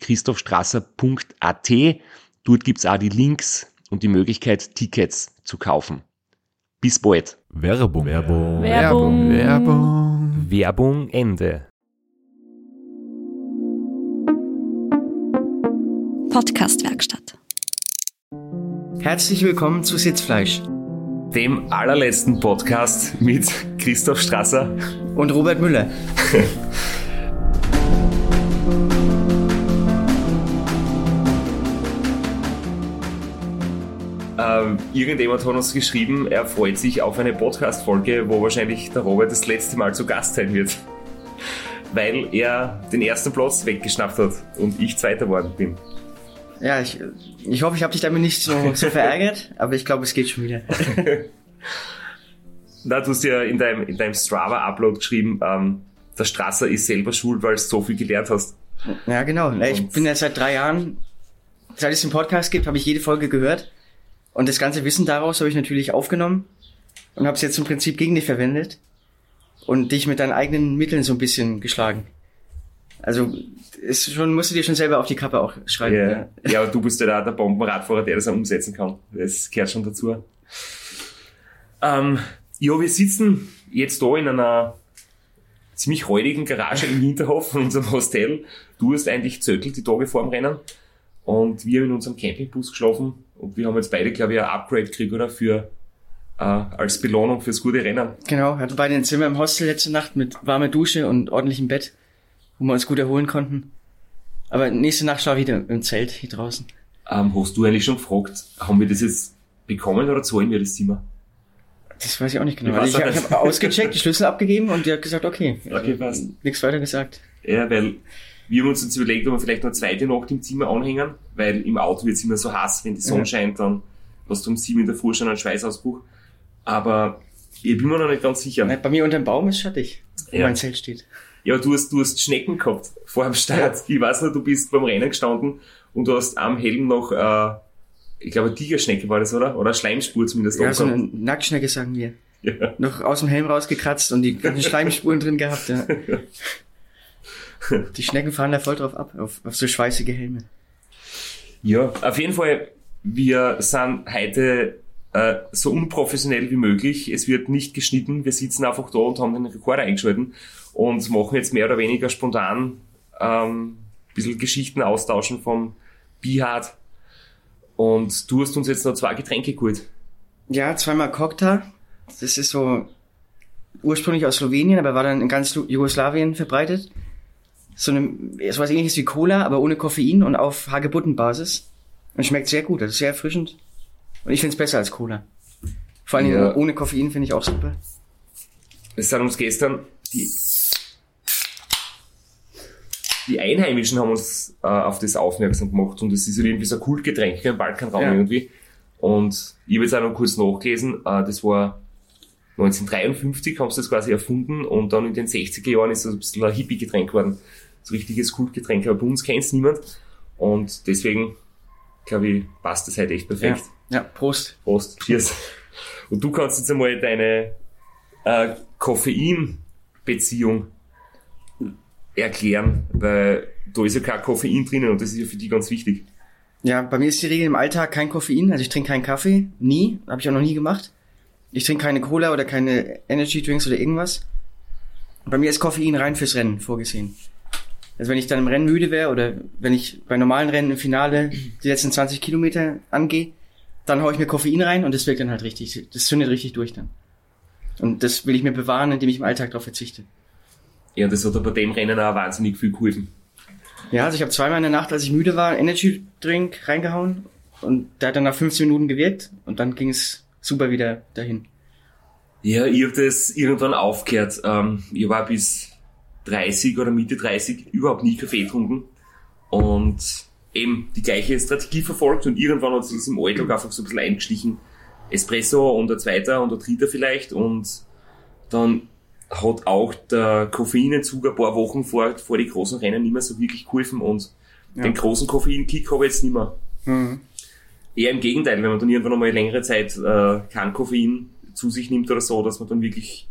www.christophstrasser.at. Dort gibt's auch die Links und die Möglichkeit, Tickets zu kaufen. Bis bald. Werbung. Werbung. Werbung. Werbung. Werbung Ende. Podcastwerkstatt. Herzlich willkommen zu Sitzfleisch Dem allerletzten Podcast mit Christoph Strasser. und Robert Müller. Ähm, irgendjemand hat uns geschrieben, er freut sich auf eine Podcast-Folge, wo wahrscheinlich der Robert das letzte Mal zu Gast sein wird. Weil er den ersten Platz weggeschnappt hat und ich Zweiter geworden bin. Ja, ich, ich hoffe, ich habe dich damit nicht so, so verärgert, aber ich glaube, es geht schon wieder. Na, du hast ja in deinem, in deinem Strava-Upload geschrieben, ähm, der Strasser ist selber schuld, weil du so viel gelernt hast. Ja, genau. Na, Ich Und- bin ja seit drei Jahren, seit es den Podcast gibt, habe ich jede Folge gehört. Und das ganze Wissen daraus habe ich natürlich aufgenommen und habe es jetzt im Prinzip gegen dich verwendet und dich mit deinen eigenen Mitteln so ein bisschen geschlagen. Also ist schon, musst du dir schon selber auf die Kappe auch schreiben. Ja, Ja. ja, aber du bist ja da der Bombenradfahrer, der das auch umsetzen kann. Das gehört schon dazu. Ähm, ja, wir sitzen jetzt da in einer ziemlich räudigen Garage im Hinterhof von unserem Hostel. Du hast eigentlich zöckelt die Tage vor dem Rennen und wir haben in unserem Campingbus geschlafen und wir haben jetzt beide, glaube ich, ein Upgrade gekriegt, oder? Für, äh, als Belohnung fürs gute Rennen. Genau, hatten beide ein Zimmer im Hostel letzte Nacht mit warmer Dusche und ordentlichem Bett, wo wir uns gut erholen konnten. Aber nächste Nacht war ich wieder im Zelt hier draußen. Ähm, hast du eigentlich schon gefragt, haben wir das jetzt bekommen oder zahlen wir das Zimmer? Das weiß ich auch nicht genau. Ich Also ich habe ausgecheckt, die Schlüssel abgegeben und die hat gesagt, okay. Okay, passt. Nichts weiter gesagt. Ja, weil wir haben uns jetzt überlegt, ob wir vielleicht noch eine zweite Nacht im Zimmer anhängen, weil im Auto wird es immer so heiß, wenn die Sonne Ja. scheint, dann hast du um sieben in der Früh schon einen Schweißausbruch. Aber ich bin mir noch nicht ganz sicher. Bei mir unter dem Baum ist schattig, wo Ja. mein Zelt steht. Ja, du hast, du hast Schnecken gehabt vor dem Start. Ich weiß noch, du bist beim Rennen gestanden und du hast am Helm noch, äh, ich glaube, eine Tigerschnecke war das, oder? Oder Schleimspur zumindest. Ja, so eine. Nacktschnecke, sagen wir. ja. Noch aus dem Helm rausgekratzt und die ganzen Schleimspuren drin gehabt, ja. Die Schnecken fahren da voll drauf ab, auf, auf so schweißige Helme. Ja, auf jeden Fall, wir sind heute äh, so unprofessionell wie möglich. Es wird nicht geschnitten. Wir sitzen einfach da und haben den Rekorder eingeschalten und machen jetzt mehr oder weniger spontan ähm, ein bisschen Geschichten austauschen vom Bihard. Und du hast uns jetzt noch zwei Getränke geholt. Ja, zweimal Cocktail. Das ist so ursprünglich aus Slowenien, aber war dann in ganz Jugoslawien verbreitet. So eine, so was ähnliches wie Cola, aber ohne Koffein und auf Hagebuttenbasis. Und schmeckt sehr gut, das ist sehr erfrischend. Und ich finde es besser als Cola. Vor allem Ja. ohne Koffein finde ich auch super. Es sind uns gestern die, die Einheimischen haben uns äh, auf das aufmerksam gemacht und das ist irgendwie so ein Kultgetränk im Balkanraum Ja. irgendwie. Und ich habe jetzt auch noch kurz nachgelesen, äh, das war 1953 haben sie das quasi erfunden und dann in den 60er Jahren ist das ein bisschen ein Hippie-Getränk geworden. So richtiges Kultgetränk, aber bei uns kennt es niemand. Und deswegen, glaube ich, passt das heute echt perfekt. Ja, ja Prost. Prost, cheers. Und du kannst jetzt einmal deine äh, Koffein-Beziehung erklären, weil da ist ja kein Koffein drinnen und das ist ja für die ganz wichtig. Ja, bei mir ist die Regel im Alltag kein Koffein, also ich trinke keinen Kaffee, nie, habe ich auch noch nie gemacht. Ich trinke keine Cola oder keine Energy Drinks oder irgendwas. Bei mir ist Koffein rein fürs Rennen vorgesehen. Also wenn ich dann im Rennen müde wäre oder wenn ich bei normalen Rennen im Finale die letzten 20 Kilometer angehe, dann haue ich mir Koffein rein und das wirkt dann halt richtig, das zündet richtig durch dann. Und das will ich mir bewahren, indem ich im Alltag darauf verzichte. Ja, das hat bei dem Rennen auch wahnsinnig viel geholfen. Ja, also ich habe zweimal in der Nacht, als ich müde war, Energy Drink reingehauen und der hat dann nach 15 Minuten gewirkt und dann ging es super wieder dahin. Ja, ich habe das irgendwann aufgehört. Ähm, ich war bis 30 oder Mitte 30 überhaupt nie Kaffee getrunken und eben die gleiche Strategie verfolgt und irgendwann hat sich im Alltag einfach so ein bisschen eingeschlichen. Espresso und ein zweiter und ein dritter vielleicht und dann hat auch der Koffeinentzug ein paar Wochen vor, vor die großen Rennen nicht mehr so wirklich geholfen und Ja. den großen Koffeinkick habe ich jetzt nicht mehr. Mhm. Eher im Gegenteil, wenn man dann irgendwann einmal längere Zeit äh, kein Koffein zu sich nimmt oder so, dass man dann wirklich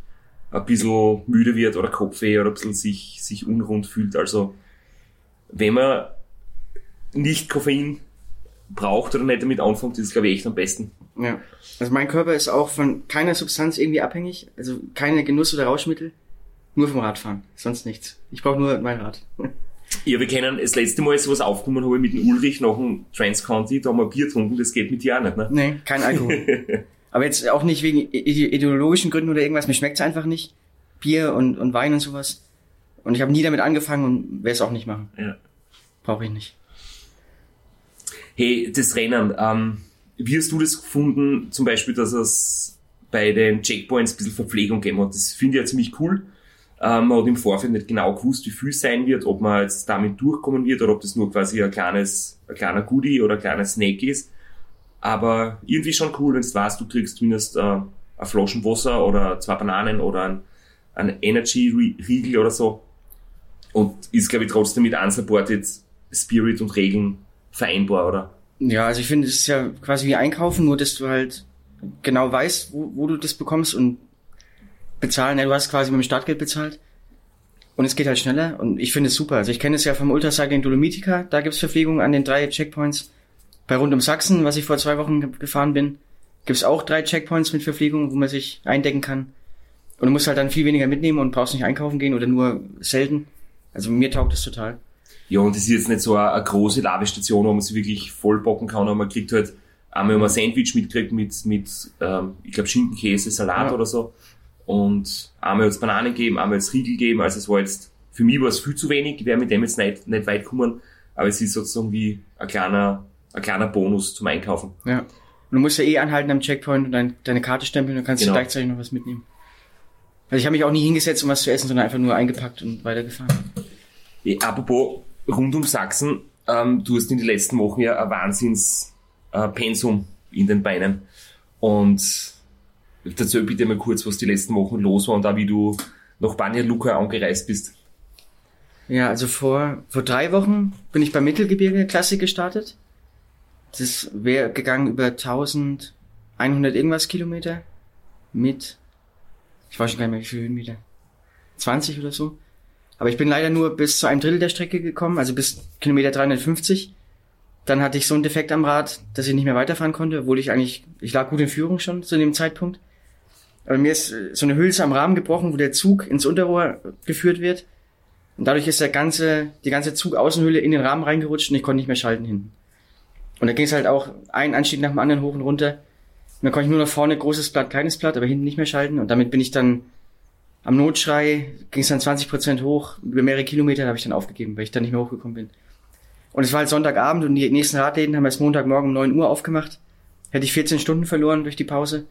ein bisschen müde wird oder Kopfweh oder ein bisschen sich, sich unrund fühlt. Also wenn man nicht Koffein braucht oder nicht damit anfängt, ist es glaube ich echt am besten. Ja. Also mein Körper ist auch von keiner Substanz irgendwie abhängig, also keine Genuss- oder Rauschmittel, nur vom Radfahren, sonst nichts. Ich brauche nur mein Rad. Ja, wir kennen, das letzte Mal, als sowas aufgekommen habe ich mit dem Ulrich nach dem Trans-County, da haben wir Bier getrunken, das geht mit dir auch nicht, ne? Nee, kein Alkohol. Aber jetzt auch nicht wegen ide- ideologischen Gründen oder irgendwas, mir schmeckt's einfach nicht. Bier und, und Wein und sowas. Und ich habe nie damit angefangen und werde es auch nicht machen. Ja. Brauche ich nicht. Hey, das Rennen, ähm, wie hast du das gefunden, zum Beispiel, dass es bei den Checkpoints ein bisschen Verpflegung gegeben hat? Das finde ich ja ziemlich cool. Ähm, man hat im Vorfeld nicht genau gewusst, wie viel es sein wird, ob man jetzt damit durchkommen wird oder ob das nur quasi ein kleines, ein kleiner Goodie oder ein kleiner Snack ist. Aber irgendwie schon cool, wenn du weißt, du kriegst zumindest äh, eine Flaschen Wasser oder zwei Bananen oder ein, ein Energy-Riegel oder so. Und ist, glaube ich, trotzdem mit Unsupported Spirit und Regeln vereinbar, oder? Ja, also ich finde, es ist ja quasi wie einkaufen, nur dass du halt genau weißt, wo, wo du das bekommst und bezahlen. Ja, du hast quasi mit dem Startgeld bezahlt. Und es geht halt schneller und ich finde es super. Also ich kenne es ja vom Ultracycling Dolomitica, da gibt's Verpflegung an den drei Checkpoints. Bei Rund um Sachsen, was ich vor zwei Wochen ge- gefahren bin, gibt's auch drei Checkpoints mit Verpflegung, wo man sich eindecken kann. Und du musst halt dann viel weniger mitnehmen und brauchst nicht einkaufen gehen oder nur selten. Also mir taugt es total. Ja, und das ist jetzt nicht so eine, eine große Ladestation, wo man sich wirklich vollbocken kann, aber man kriegt halt einmal mal ein Sandwich mitkriegt mit, mit ähm, ich glaube, Schinken, Käse, Salat Ja. oder so. Und einmal jetzt Bananen geben, einmal jetzt Riegel geben. Also es war jetzt, für mich war es viel zu wenig, ich wäre mit dem jetzt nicht, nicht weit gekommen, aber es ist sozusagen wie ein kleiner, ein kleiner Bonus zum Einkaufen. Ja. Und du musst ja eh anhalten am Checkpoint und dein, deine Karte stempeln und kannst Genau. gleichzeitig noch was mitnehmen. Also ich habe mich auch nie hingesetzt, um was zu essen, sondern einfach nur eingepackt und weitergefahren. Eh, apropos rund um Sachsen, ähm, du hast in den letzten Wochen ja ein Wahnsinns äh, in den Beinen. Und erzähl bitte mal kurz, was die letzten Wochen los war und auch wie du nach Banja Luka angereist bist. Ja, also vor, vor drei Wochen bin ich beim Mittelgebirge Klassik gestartet. Das wäre gegangen über 1100 irgendwas Kilometer mit, ich weiß schon gar nicht mehr, wie viele Höhenmeter. 20 oder so. Aber ich bin leider nur bis zu einem Drittel der Strecke gekommen, also bis Kilometer 350. Dann hatte ich so einen Defekt am Rad, dass ich nicht mehr weiterfahren konnte, obwohl ich eigentlich, ich lag gut in Führung schon zu dem Zeitpunkt. Aber mir ist äh, so eine Hülse am Rahmen gebrochen, wo der Zug ins Unterrohr geführt wird. Und dadurch ist der ganze, die ganze Zugaußenhülle in den Rahmen reingerutscht und ich konnte nicht mehr schalten hinten. Und da ging es halt auch ein Anstieg nach dem anderen hoch und runter. Und dann konnte ich nur nach vorne großes Blatt, kleines Blatt, aber hinten nicht mehr schalten. Und damit bin ich dann am Notschrei, ging es dann 20 Prozent hoch, über mehrere Kilometer habe ich dann aufgegeben, weil ich dann nicht mehr hochgekommen bin. Und es war halt Sonntagabend und die nächsten Radläden haben erst Montagmorgen um 9 Uhr aufgemacht. Hätte ich 14 Stunden verloren durch die Pause.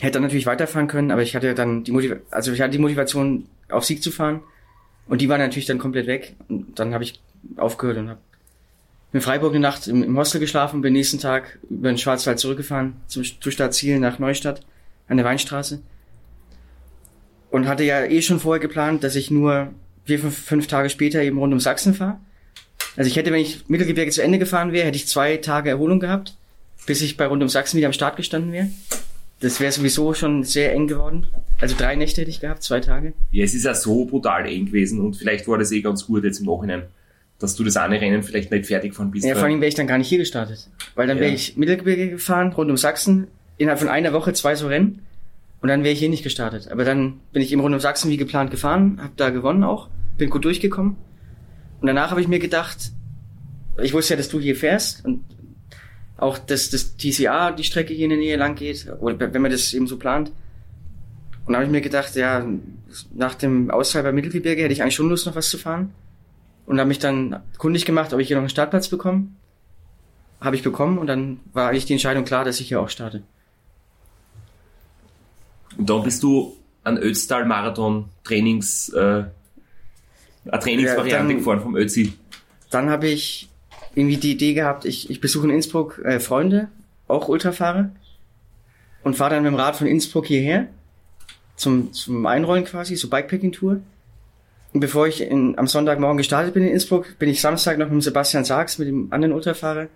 Hätte dann natürlich weiterfahren können, aber ich hatte dann die Motivation, also ich hatte die Motivation, auf Sieg zu fahren. Und die war natürlich dann komplett weg. Und dann habe ich aufgehört und habe in Freiburg eine Nacht im, Hostel geschlafen, bin nächsten Tag über den Schwarzwald zurückgefahren, zum Startziel nach Neustadt an der Weinstraße. Und hatte ja eh schon vorher geplant, dass ich nur vier, fünf, fünf Tage später eben rund um Sachsen fahre. Also ich hätte, wenn ich Mittelgebirge zu Ende gefahren wäre, hätte ich zwei Tage Erholung gehabt, bis ich bei rund um Sachsen wieder am Start gestanden wäre. Das wäre sowieso schon sehr eng geworden. Also drei Nächte hätte ich gehabt, zwei Tage. Ja, es ist ja so brutal eng gewesen und vielleicht war das eh ganz gut jetzt im Nachhinein, dass du das eine Rennen vielleicht nicht fertig gefahren bist. Ja, vor allem wäre ich dann gar nicht hier gestartet. Weil dann wäre Ja. ich Mittelgebirge gefahren, rund um Sachsen, innerhalb von einer Woche zwei so Rennen. Und dann wäre ich hier nicht gestartet. Aber dann bin ich eben rund um Sachsen wie geplant gefahren, habe da gewonnen auch, bin gut durchgekommen. Und danach habe ich mir gedacht, ich wusste ja, dass du hier fährst und auch, dass das TCA die Strecke hier in der Nähe lang geht, oder wenn man das eben so plant. Und dann habe ich mir gedacht, ja, nach dem Ausfall beim Mittelgebirge hätte ich eigentlich schon Lust, noch was zu fahren. Und habe mich dann kundig gemacht, ob ich hier noch einen Startplatz bekomme. Habe ich bekommen und dann war eigentlich die Entscheidung klar, dass ich hier auch starte. Und dann bist du an Ötztal Marathon Trainings, äh, eine Trainingsvariante Ja, gefahren vom Ötzi. Dann habe ich irgendwie die Idee gehabt, ich, ich besuche in Innsbruck äh, Freunde, auch Ultrafahrer, und fahre dann mit dem Rad von Innsbruck hierher zum, zum Einrollen quasi, so Bikepacking-Tour. Bevor ich in, am Sonntagmorgen gestartet bin in Innsbruck, bin ich Samstag noch mit dem Sebastian Sachs, mit dem anderen Ultrafahrer,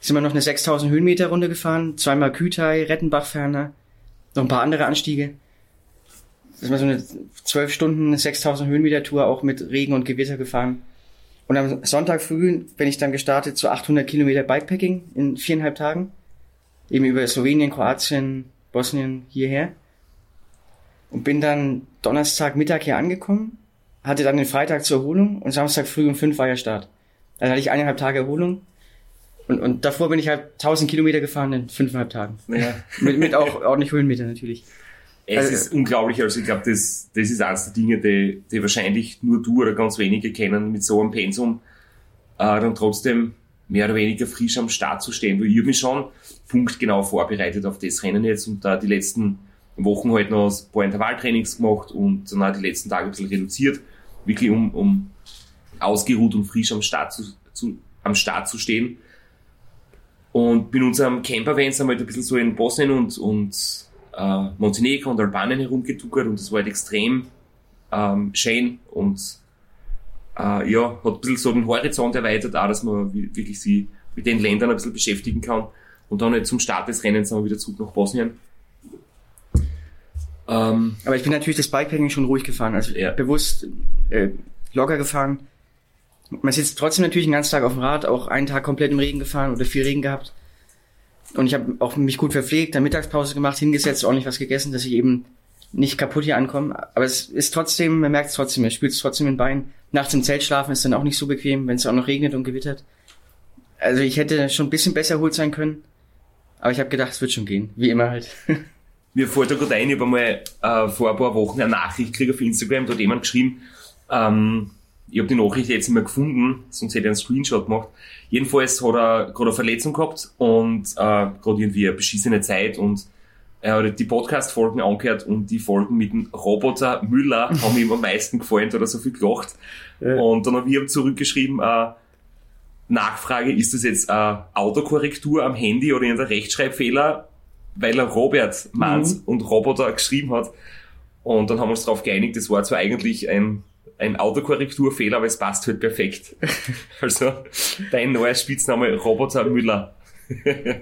sind wir noch eine 6000 Höhenmeter Runde gefahren, zweimal Kütai, Rettenbach-Ferner, noch ein paar andere Anstiege. Das war so eine 12 Stunden, 6000 Höhenmeter Tour, auch mit Regen und Gewitter gefahren. Und am Sonntag früh bin ich dann gestartet zu 800 Kilometer Bikepacking in viereinhalb Tagen. Eben über Slowenien, Kroatien, Bosnien hierher. Und bin dann Donnerstag Mittag hier angekommen, hatte dann den Freitag zur Erholung und Samstag früh um fünf war ja Start. Dann hatte ich eineinhalb Tage Erholung. Und, und davor bin ich halt 1000 Kilometer gefahren in fünfeinhalb Tagen. Ja. Mit, mit auch ordentlich Höhenmeter natürlich. Es Also- ist unglaublich, also ich glaube, das, das ist eines der Dinge, die, die wahrscheinlich nur du oder ganz wenige kennen, mit so einem Pensum äh, dann trotzdem mehr oder weniger frisch am Start zu stehen. Weil ich hab mich schon punktgenau vorbereitet auf das Rennen jetzt und da die letzten Wochen halt noch ein paar Intervalltrainings gemacht und dann auch die letzten Tage ein bisschen reduziert, wirklich um, um ausgeruht und frisch am Start zu, zu, am Start zu stehen. Und bin unserem Camper-Van sind wir halt ein bisschen so in Bosnien und, und äh, Montenegro und Albanien herumgetuckert und das war halt extrem ähm, schön und äh, ja, hat ein bisschen so den Horizont erweitert, auch, dass man wi- wirklich sie mit den Ländern ein bisschen beschäftigen kann. Und dann halt zum Start des Rennens sind wir wieder zurück nach Bosnien. Ähm, Aber ich bin natürlich das Bikepacking schon ruhig gefahren, also Ja. bewusst äh, locker gefahren. Man sitzt trotzdem natürlich den ganzen Tag auf dem Rad, auch einen Tag komplett im Regen gefahren oder viel Regen gehabt. Und ich habe auch mich gut verpflegt, dann Mittagspause gemacht, hingesetzt, ordentlich was gegessen, dass ich eben nicht kaputt hier ankomme. Aber es ist trotzdem, man merkt es trotzdem, man spürt es trotzdem im Bein. Nachts im Zelt schlafen ist dann auch nicht so bequem, wenn es auch noch regnet und gewittert. Also ich hätte schon ein bisschen besser erholt sein können. Aber ich habe gedacht, es wird schon gehen. Wie immer halt. mir fällt da gerade ein, ich habe einmal äh, vor ein paar Wochen eine Nachricht gekriegt auf Instagram, da hat jemand geschrieben, ähm, ich habe die Nachricht jetzt nicht mehr gefunden, sonst hätte ich einen Screenshot gemacht. Jedenfalls hat er gerade eine Verletzung gehabt und äh, gerade irgendwie eine beschissene Zeit und er hat die Podcast-Folgen angehört und die Folgen mit dem Roboter Müller haben ihm am meisten gefallen, da hat er so viel gelacht. Und dann habe ich ihm zurückgeschrieben, äh, Nachfrage, ist das jetzt äh, Autokorrektur am Handy oder irgendein Rechtschreibfehler? Weil er Robert meint und Roboter geschrieben hat. Und dann haben wir uns darauf geeinigt, das war zwar eigentlich ein, ein Autokorrekturfehler, aber es passt halt perfekt. also dein neuer Spitzname Roboter Müller.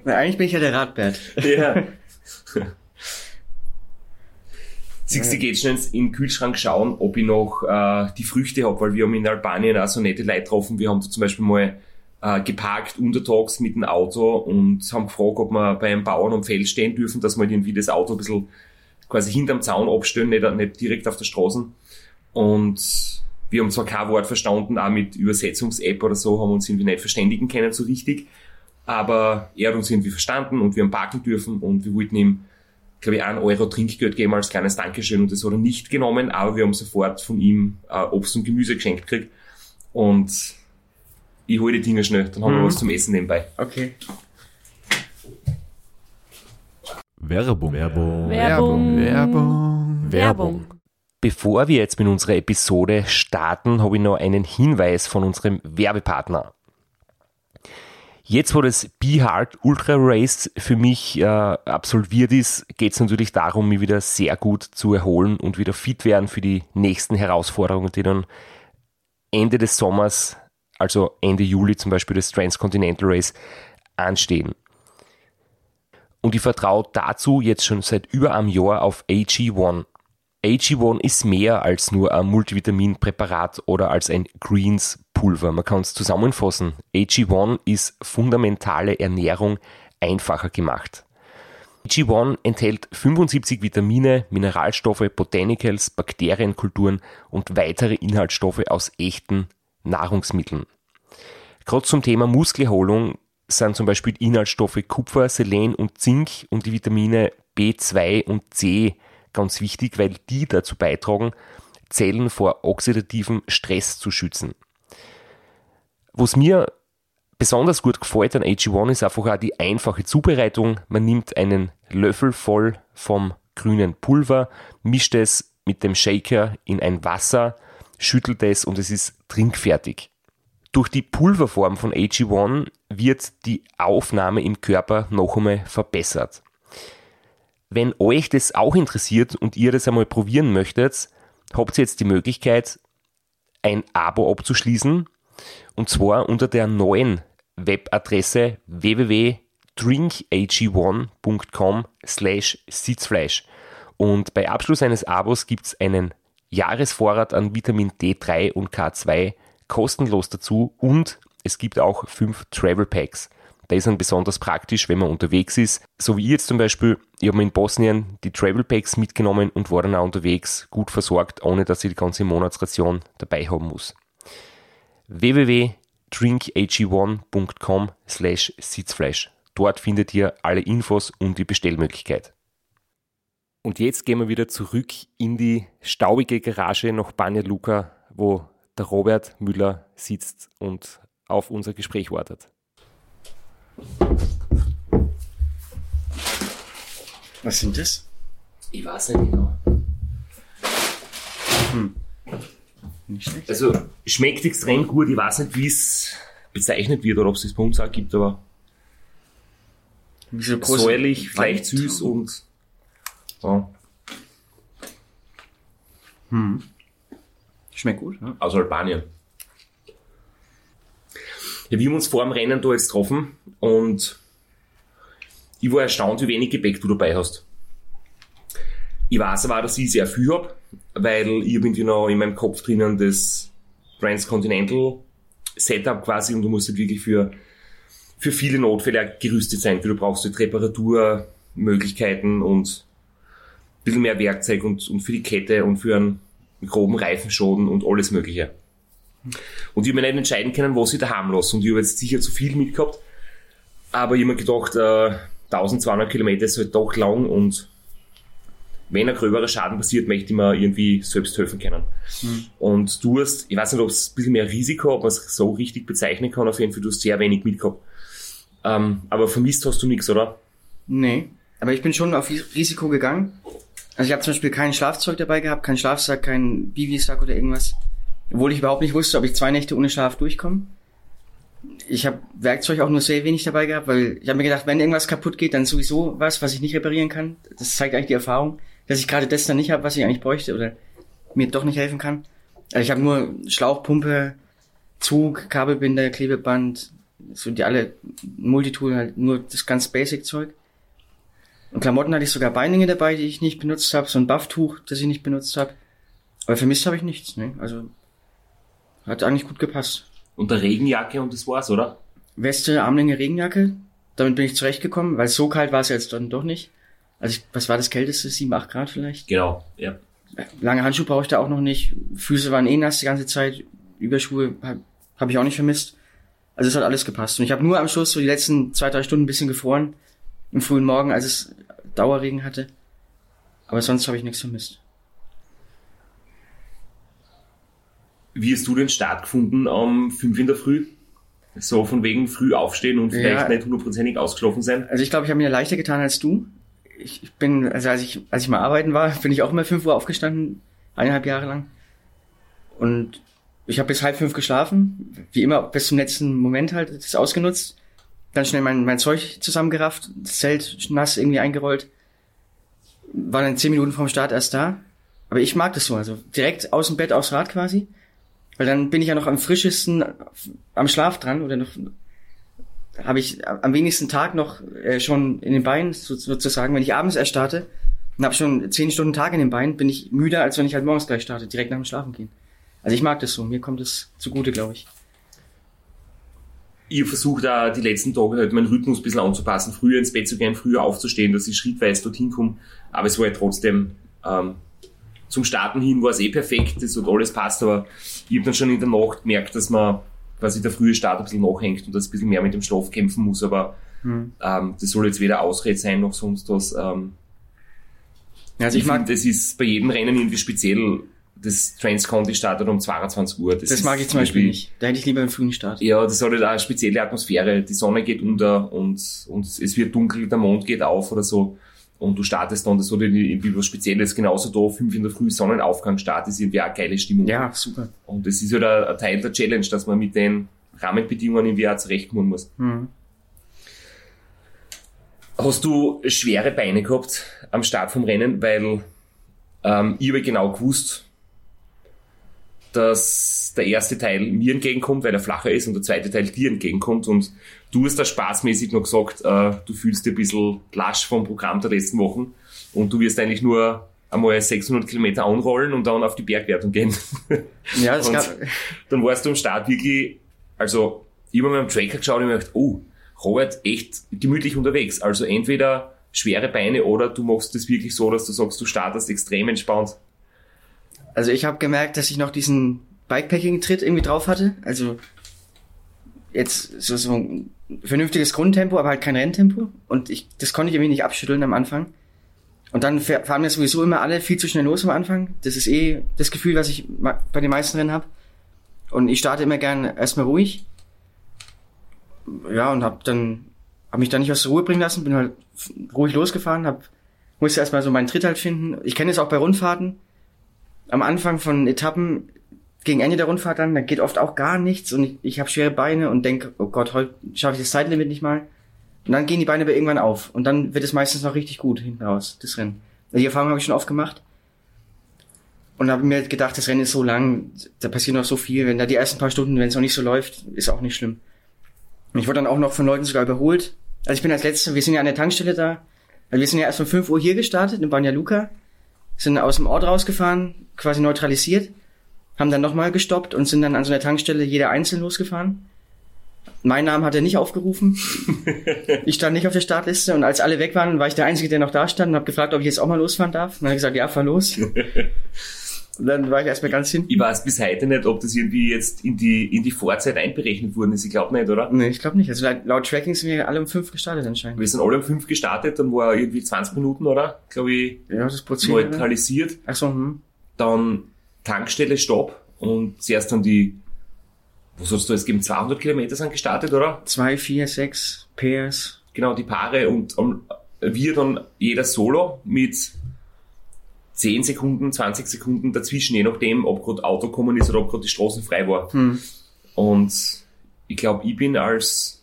Na, eigentlich bin ich ja der Radbert. Ja. Siehst du, geht schnell in den Kühlschrank schauen, ob ich noch äh, die Früchte hab, weil wir haben in Albanien auch so nette Leute getroffen. Wir haben da zum Beispiel mal äh, geparkt untertags mit dem Auto und haben gefragt, ob wir bei einem Bauern am Feld stehen dürfen, dass wir halt irgendwie das Auto ein bisschen quasi hinterm Zaun abstellen, nicht, nicht direkt auf der Straße. Und wir haben zwar kein Wort verstanden, auch mit Übersetzungs-App oder so, haben uns irgendwie nicht verständigen können so richtig. Aber er hat uns irgendwie verstanden und wir haben parken dürfen und wir wollten ihm, glaube ich, einen Euro Trinkgeld geben als kleines Dankeschön und das hat er nicht genommen, aber wir haben sofort von ihm äh, Obst und Gemüse geschenkt gekriegt. Und ich hole die Dinger schnell, dann haben wir Mhm. was zum Essen nebenbei. Okay. Werbung. Werbung. Werbung. Werbung. Werbung. Bevor wir jetzt mit unserer Episode starten, habe ich noch einen Hinweis von unserem Werbepartner. Jetzt, wo das Be Hard Ultra Race für mich äh, absolviert ist, geht es natürlich darum, mich wieder sehr gut zu erholen und wieder fit werden für die nächsten Herausforderungen, die dann Ende des Sommers, also Ende Juli zum Beispiel das Transcontinental Race, anstehen. Und ich vertraue dazu jetzt schon seit über einem Jahr auf AG1. AG1 ist mehr als nur ein Multivitaminpräparat oder als ein Greens-Pulver. Man kann es zusammenfassen. AG1 ist fundamentale Ernährung einfacher gemacht. AG1 enthält 75 Vitamine, Mineralstoffe, Botanicals, Bakterienkulturen und weitere Inhaltsstoffe aus echten Nahrungsmitteln. Gerade zum Thema Muskelerholung sind zum Beispiel Inhaltsstoffe Kupfer, Selen und Zink und die Vitamine B2 und C ganz wichtig, weil die dazu beitragen, Zellen vor oxidativem Stress zu schützen. Was mir besonders gut gefällt an AG1 ist einfach auch die einfache Zubereitung. Man nimmt einen Löffel voll vom grünen Pulver, mischt es mit dem Shaker in ein Wasser, schüttelt es und es ist trinkfertig. Durch die Pulverform von AG1 wird die Aufnahme im Körper noch einmal verbessert. Wenn euch das auch interessiert und ihr das einmal probieren möchtet, habt ihr jetzt die Möglichkeit, ein Abo abzuschließen und zwar unter der neuen Webadresse www.drinkag1.com slash Sitzfleisch. Und bei Abschluss eines Abos gibt es einen Jahresvorrat an Vitamin D3 und K2 kostenlos dazu und es gibt auch fünf Travel Packs. Da ist dann besonders praktisch, wenn man unterwegs ist. So wie ihr jetzt zum Beispiel, ich habe in Bosnien die Travel Packs mitgenommen und war dann auch unterwegs gut versorgt, ohne dass ich die ganze Monatsration dabei haben muss. www.drinkag1.com slash Sitzfleisch. Dort findet ihr alle Infos und die Bestellmöglichkeit. Und jetzt gehen wir wieder zurück in die staubige Garage nach Banja Luka, wo der Robert Müller sitzt und auf unser Gespräch wartet. Was sind das? Ich weiß nicht genau. Hm. Nicht schlecht. Also schmeckt extrem gut. Ich weiß nicht, wie es bezeichnet wird oder ob es das bei uns auch gibt, aber säuerlich, vielleicht Weit- süß und ja, Schmeckt gut, ne? aus Albanien. Ja, wir haben uns vor dem Rennen da jetzt getroffen und ich war erstaunt, wie wenig Gepäck du dabei hast. Ich weiß aber dass ich sehr viel habe, weil ich irgendwie noch in meinem Kopf drinnen das Transcontinental Setup quasi und du musst halt wirklich für, für viele Notfälle gerüstet sein. Du brauchst halt Reparaturmöglichkeiten und bisschen mehr Werkzeug und, und für die Kette und für einen groben Reifenschaden und alles Mögliche. Und ich habe mir nicht entscheiden können, was ich daheim lasse. Und ich habe jetzt sicher zu viel mitgehabt. Aber ich habe mir gedacht, äh, 1200 Kilometer ist halt doch lang und wenn ein gröberer Schaden passiert, möchte ich mir irgendwie selbst helfen können. Und du hast, ich weiß nicht, ob es ein bisschen mehr Risiko, ob man es so richtig bezeichnen kann, auf jeden Fall, du hast sehr wenig mitgehabt. Ähm, aber vermisst hast du nichts, oder? Nee. Aber ich bin schon auf Risiko gegangen. Also ich habe zum Beispiel kein Schlafzeug dabei gehabt, keinen Schlafsack, keinen Bivisack oder irgendwas. Obwohl ich überhaupt nicht wusste, ob ich zwei Nächte ohne Schlaf durchkomme. Ich habe Werkzeug auch nur sehr wenig dabei gehabt, weil ich habe mir gedacht, wenn irgendwas kaputt geht, dann sowieso was, was ich nicht reparieren kann. Das zeigt eigentlich die Erfahrung, dass ich gerade das dann nicht habe, was ich eigentlich bräuchte oder mir doch nicht helfen kann. Also ich habe nur Schlauchpumpe, Zug, Kabelbinder, Klebeband, so die alle Multitool, halt nur das ganz Basic-Zeug. Und Klamotten hatte ich sogar Beininge dabei, die ich nicht benutzt habe, so ein Bufftuch, das ich nicht benutzt habe. Aber vermisst habe ich nichts, ne? Also hat eigentlich gut gepasst. Und der Regenjacke und das war's, oder? Weste, Armlänge, Regenjacke. Damit bin ich zurechtgekommen, weil so kalt war es jetzt dann doch nicht. Also ich, was war das Kälteste? 7, 8 Grad vielleicht? Genau, ja. Lange Handschuhe brauche ich da auch noch nicht. Füße waren eh nass die ganze Zeit. Überschuhe habe hab ich auch nicht vermisst. Also es hat alles gepasst. Und ich habe nur am Schluss so die letzten zwei, drei Stunden ein bisschen gefroren. Im frühen Morgen, als es Dauerregen hatte. Aber sonst habe ich nichts vermisst. Wie hast du den Start gefunden am 5 in der Früh? So von wegen früh aufstehen und vielleicht Ja. nicht hundertprozentig ausgeschlafen sein? Also ich glaube, ich habe mir leichter getan als du. Ich, ich bin, also als ich, als ich mal arbeiten war, bin ich auch immer 5 Uhr aufgestanden, eineinhalb Jahre lang. Und ich habe bis halb fünf geschlafen, wie immer bis zum letzten Moment halt das ausgenutzt. Dann schnell mein, mein Zeug zusammengerafft, das Zelt nass irgendwie eingerollt. War dann zehn Minuten vorm Start erst da. Aber ich mag das so, also direkt aus dem Bett aufs Rad quasi. Weil dann bin ich ja noch am frischesten am Schlaf dran oder noch habe ich am wenigsten Tag noch äh, schon in den Beinen so, sozusagen. Wenn ich abends erst starte und habe schon zehn Stunden Tag in den Beinen, bin ich müder, als wenn ich halt morgens gleich starte, direkt nach dem Schlafen gehen. Also ich mag das so, mir kommt es zugute, glaube ich. Ich versuche da die letzten Tage halt meinen Rhythmus ein bisschen anzupassen, früher ins Bett zu gehen, früher aufzustehen, dass ich schrittweise dorthin komme. Aber es war ja trotzdem ähm, zum Starten hin war es eh perfekt, das hat alles passt, aber ich habe dann schon in der Nacht gemerkt, dass man quasi der frühe Start ein bisschen nachhängt und dass ein bisschen mehr mit dem Schlaf kämpfen muss, aber Hm. ähm, das soll jetzt weder Ausrede sein noch sonst was. Ähm, Also ich, ich mag, finde, das ist bei jedem Rennen irgendwie speziell. Das Transconti startet um 22 Uhr. das ist mag ich zum Beispiel nicht. Da hätte ich lieber einen frühen Start. Ja, das hat halt eine spezielle Atmosphäre. Die Sonne geht unter und, und es wird dunkel, der Mond geht auf oder so. Und du startest dann, das hat irgendwie irgendwie was Spezielles. Genauso da, fünf in der Früh Sonnenaufgang Start ist irgendwie auch eine geile Stimmung. Ja, super. Und das ist halt ein, Teil der Challenge, dass man mit den Rahmenbedingungen irgendwie auch zurechtkommen muss. Hm. Hast du schwere Beine gehabt am Start vom Rennen, weil ähm, ich habe genau gewusst, dass der erste Teil mir entgegenkommt, weil er flacher ist und der zweite Teil dir entgegenkommt und du hast da spaßmäßig noch gesagt, äh, du fühlst dich ein bisschen lasch vom Programm der letzten Wochen und du wirst eigentlich nur einmal 600 Kilometer anrollen und dann auf die Bergwertung gehen. Ja, es Und- gab, dann warst du am Start wirklich, also ich habe mir am Tracker geschaut und mir gedacht, oh, Robert, echt gemütlich unterwegs. Also entweder schwere Beine oder du machst das wirklich so, dass du sagst, du startest extrem entspannt. Also ich habe gemerkt, dass ich noch diesen Bikepacking-Tritt irgendwie drauf hatte. Also jetzt so, so ein vernünftiges Grundtempo, aber halt kein Renntempo. Und ich, das konnte ich irgendwie nicht abschütteln am Anfang. Und dann fahren mir sowieso immer alle viel zu schnell los am Anfang. Das ist eh das Gefühl, was ich bei den meisten Rennen habe. Und ich starte immer gern erstmal ruhig. Ja, und hab dann, hab mich dann nicht aus der Ruhe bringen lassen, bin halt ruhig losgefahren, hab, musste erstmal so meinen Tritt halt finden. Ich kenne es auch bei Rundfahrten. Am Anfang von Etappen, gegen Ende der Rundfahrt dann, da geht oft auch gar nichts und ich, ich habe schwere Beine und denke, oh Gott, heute schaffe ich das Zeitlimit nicht mal. Und dann gehen die Beine aber irgendwann auf und dann wird es meistens noch richtig gut hinten raus, das Rennen. Die Erfahrung habe ich schon oft gemacht. Und habe mir gedacht, das Rennen ist so lang, da passiert noch so viel. Wenn da die ersten paar Stunden, wenn es noch nicht so läuft, ist auch nicht schlimm. Und ich wurde dann auch noch von Leuten sogar überholt. Also ich bin als letzter, wir sind ja an der Tankstelle da. Also wir sind ja erst um 5 Uhr hier gestartet, in Banja Luka. Sind aus dem Ort rausgefahren, quasi neutralisiert. Haben dann nochmal gestoppt und sind dann an so einer Tankstelle jeder einzeln losgefahren. Mein Namen hat er nicht aufgerufen. ich stand nicht auf der Startliste und als alle weg waren, war ich der Einzige, der noch da stand und habe gefragt, ob ich jetzt auch mal losfahren darf. Und dann hat er gesagt, ja, fahr los. und dann war ich erstmal ganz hinten. Ich weiß bis heute nicht, ob das irgendwie jetzt in die, in die Vorzeit einberechnet worden ist. Ich glaube nicht, oder? Nee, ich glaube nicht. Also laut, laut Tracking sind wir alle um fünf gestartet anscheinend. Wir sind alle um fünf gestartet, dann war irgendwie 20 Minuten, oder? Glaube ich, Ja, das Prozedere. neutralisiert. Ach so, hm. Dann Tankstelle Stopp und zuerst dann die, was hast du jetzt gegeben, 200 Kilometer sind gestartet, oder? Zwei, vier, sechs Pairs. genau die Paare und um, wir dann jeder solo mit 10 Sekunden, 20 Sekunden dazwischen, je nachdem, ob gerade Auto gekommen ist oder ob gerade die Straßen frei war. Hm. Und ich glaube, ich bin als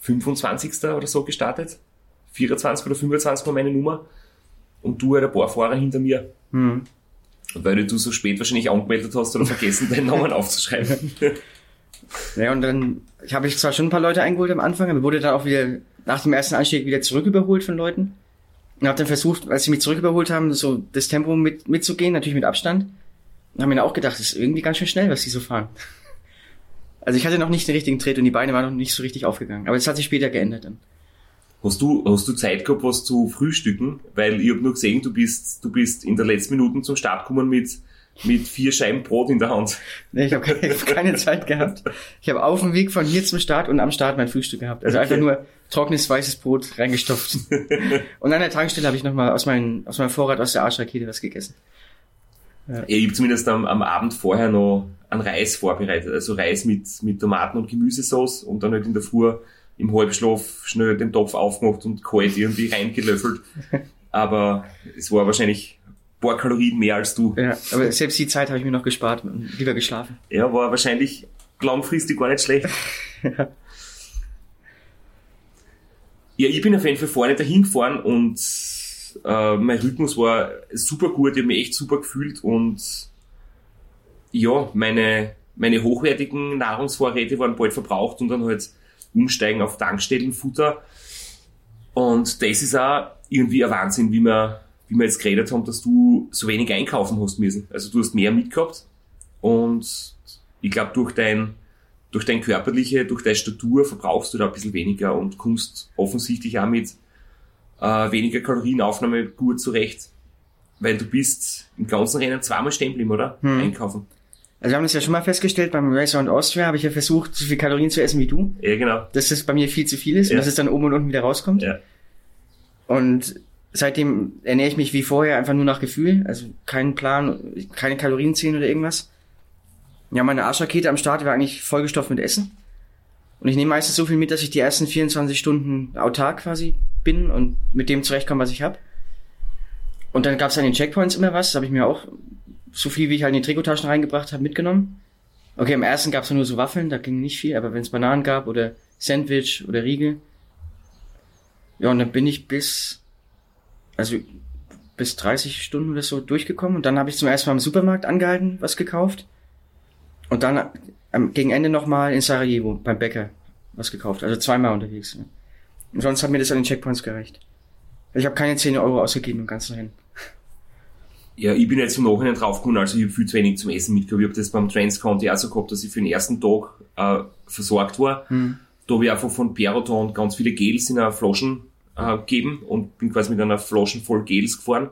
25. oder so gestartet. 24 oder 25 war meine Nummer. Und du halt ein paar Fahrer hinter mir. Hm. Weil du so spät wahrscheinlich angemeldet hast oder vergessen, deinen Namen aufzuschreiben. Ja, und dann ich habe ich zwar schon ein paar Leute eingeholt am Anfang, aber wurde dann auch wieder nach dem ersten Anstieg wieder zurück überholt von Leuten. Und habe dann versucht, als sie mich zurück überholt haben, so das Tempo mit, mitzugehen, natürlich mit Abstand. Und habe mir auch gedacht, das ist irgendwie ganz schön schnell, was die so fahren. Also ich hatte noch nicht den richtigen Tritt und die Beine waren noch nicht so richtig aufgegangen. Aber das hat sich später geändert dann. Hast du, hast du Zeit gehabt, was zu frühstücken? Weil ich habe nur gesehen, du bist, du bist in der letzten Minute zum Start gekommen mit, mit vier Scheiben Brot in der Hand. Nee, ich habe keine, hab keine Zeit gehabt. Ich habe auf dem Weg von hier zum Start und am Start mein Frühstück gehabt. Also einfach nur trockenes weißes Brot reingestopft. und an der Tankstelle habe ich nochmal aus, meinem aus meinem Vorrat aus der Arschrakete was gegessen. Ja, ich habe zumindest am, am Abend vorher noch einen Reis vorbereitet. Also Reis mit, mit Tomaten und Gemüsesauce und dann halt in der Früh im Halbschlaf schnell den Topf aufgemacht und kalt irgendwie reingelöffelt. Aber es war wahrscheinlich ein paar Kalorien mehr als du. Ja, aber selbst die Zeit habe ich mir noch gespart und lieber geschlafen. Ja, war wahrscheinlich langfristig gar nicht schlecht. Ja, ich bin auf jeden Fall vorne dahin gefahren und äh, mein Rhythmus war super gut, ich habe mich echt super gefühlt und ja, meine, meine hochwertigen Nahrungsvorräte waren bald verbraucht und dann halt umsteigen auf Tankstellenfutter. Und das ist auch irgendwie ein Wahnsinn, wie wir, wie wir jetzt geredet haben, dass du so wenig einkaufen hast müssen. Also du hast mehr mitgehabt und ich glaube, durch dein, durch dein körperliche, durch deine Statur verbrauchst du da ein bisschen weniger und kommst offensichtlich auch mit äh, weniger Kalorienaufnahme gut zurecht. weil du bist im ganzen Rennen zweimal stehen geblieben, oder? Hm. Einkaufen. Also wir haben das ja schon mal festgestellt, beim Race Around Austria habe ich ja versucht, so viel Kalorien zu essen wie du. Ja, genau. Dass das bei mir viel zu viel ist Ja. und dass es dann oben und unten wieder rauskommt. Ja. Und seitdem ernähre ich mich wie vorher einfach nur nach Gefühl. Also keinen Plan, keine Kalorien zählen oder irgendwas. Ja, meine Arschrakete am Start war eigentlich vollgestopft mit Essen. Und ich nehme meistens so viel mit, dass ich die ersten 24 Stunden autark quasi bin und mit dem zurechtkomme, was ich habe. Und dann gab es an den Checkpoints immer was. Da habe ich mir auch so viel, wie ich halt in die Trikottaschen reingebracht habe, mitgenommen. Okay, am ersten gab es nur so Waffeln, da ging nicht viel, aber wenn es Bananen gab oder Sandwich oder Riegel. Ja, und dann bin ich bis, also bis 30 Stunden oder so durchgekommen und dann habe ich zum ersten Mal im Supermarkt angehalten, was gekauft. Und dann am, gegen Ende nochmal in Sarajevo beim Bäcker was gekauft. Also zweimal unterwegs. Ne? Und sonst hat mir das an den Checkpoints gereicht. Ich habe keine 10 Euro ausgegeben im ganzen Rennen. Ja, ich bin jetzt im Nachhinein draufgekommen, also ich habe viel zu wenig zum Essen habe das beim Transcounty auch so gehabt, dass ich für den ersten Tag äh, versorgt war. Hm. Da habe ich einfach von Peloton ganz viele Gels in einer Flaschen äh, gegeben und bin quasi mit einer Flaschen voll Gels gefahren.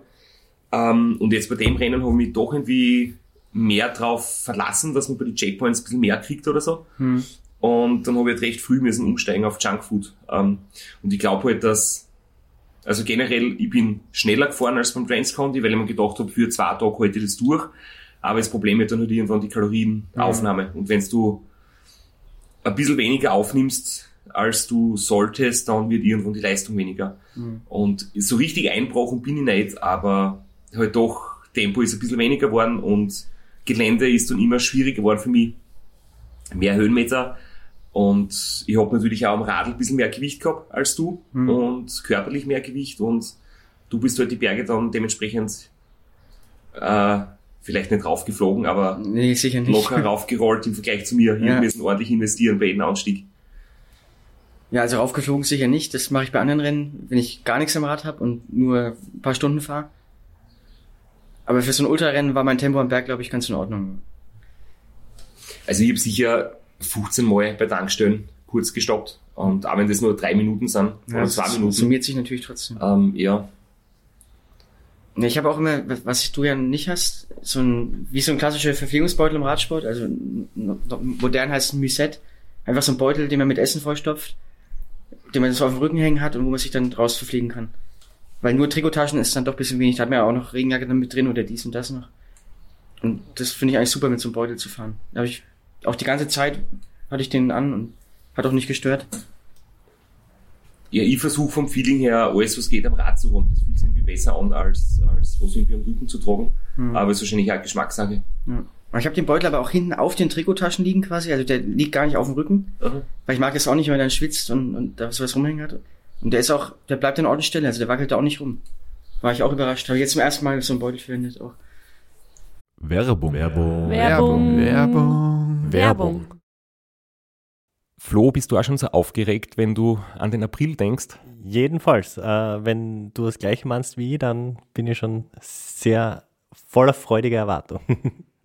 Ähm, und jetzt bei dem Rennen habe ich mich doch irgendwie mehr drauf verlassen, dass man bei den Checkpoints ein bisschen mehr kriegt oder so. Hm. Und dann habe ich halt recht früh müssen umsteigen auf Junkfood. Ähm, und ich glaube halt, dass, also generell, ich bin schneller gefahren als beim Transconti, weil ich mir gedacht habe, für zwei Tage halte ich das durch. Aber das Problem ist dann halt irgendwann die Kalorienaufnahme. Und wenn du ein bisschen weniger aufnimmst, als du solltest, dann wird irgendwann die Leistung weniger. Und so richtig einbrochen bin ich nicht, aber halt doch, Tempo ist ein bisschen weniger geworden und Gelände ist dann immer schwieriger geworden für mich. Mehr Höhenmeter. Und ich habe natürlich auch am Radl ein bisschen mehr Gewicht gehabt als du und körperlich mehr Gewicht und du bist halt die Berge dann dementsprechend äh, vielleicht nicht raufgeflogen, aber Nee, sicher nicht. locker raufgerollt im Vergleich zu mir. Ja. Wir müssen ordentlich investieren bei jedem Anstieg. Ja, also raufgeflogen sicher nicht. Das mache ich bei anderen Rennen, wenn ich gar nichts am Rad habe und nur ein paar Stunden fahre. Aber für so ein Ultrarennen war mein Tempo am Berg, glaube ich, ganz in Ordnung. Also ich habe sicher 15 Mal bei Tankstellen kurz gestoppt. Und auch wenn das nur drei Minuten sind, oder das zwei Minuten, summiert sich natürlich trotzdem. ähm, ja, Ja, ich habe auch immer, was du ja nicht hast, so ein, wie so ein klassischer Verpflegungsbeutel im Radsport, also modern heißt ein Musette. Einfach so ein Beutel, den man mit Essen vollstopft, den man so auf dem Rücken hängen hat und wo man sich dann draus verpflegen kann. Weil nur Trikottaschen ist dann doch ein bisschen wenig. Da hat man ja auch noch Regenjacke dann mit drin oder dies und das noch. Und das finde ich eigentlich super, mit so einem Beutel zu fahren. Da habe ich auch die ganze Zeit hatte ich den an und hat auch nicht gestört. ja, ich versuche vom Feeling her alles, was geht, am Rad zu haben. Das fühlt sich irgendwie besser an, als, als was irgendwie am Rücken zu tragen. Aber ist wahrscheinlich auch Geschmackssache. Ja. Ich habe den Beutel aber auch hinten auf den Trikottaschen liegen quasi, also der liegt gar nicht auf dem Rücken. Aha. Weil ich mag es auch nicht, wenn man dann schwitzt und, und da sowas rumhängen hat. Und der ist auch, der bleibt an Ort und Stelle, also der wackelt da auch nicht rum. War ich auch überrascht. Habe jetzt zum ersten Mal so einen Beutel verwendet auch. Werbung. Werbung. Werbung. Werbung. Werbung. Flo, bist du auch schon so aufgeregt, wenn du an den April denkst? Jedenfalls, äh, wenn du das gleiche meinst wie ich, dann bin ich schon sehr voller freudiger Erwartung.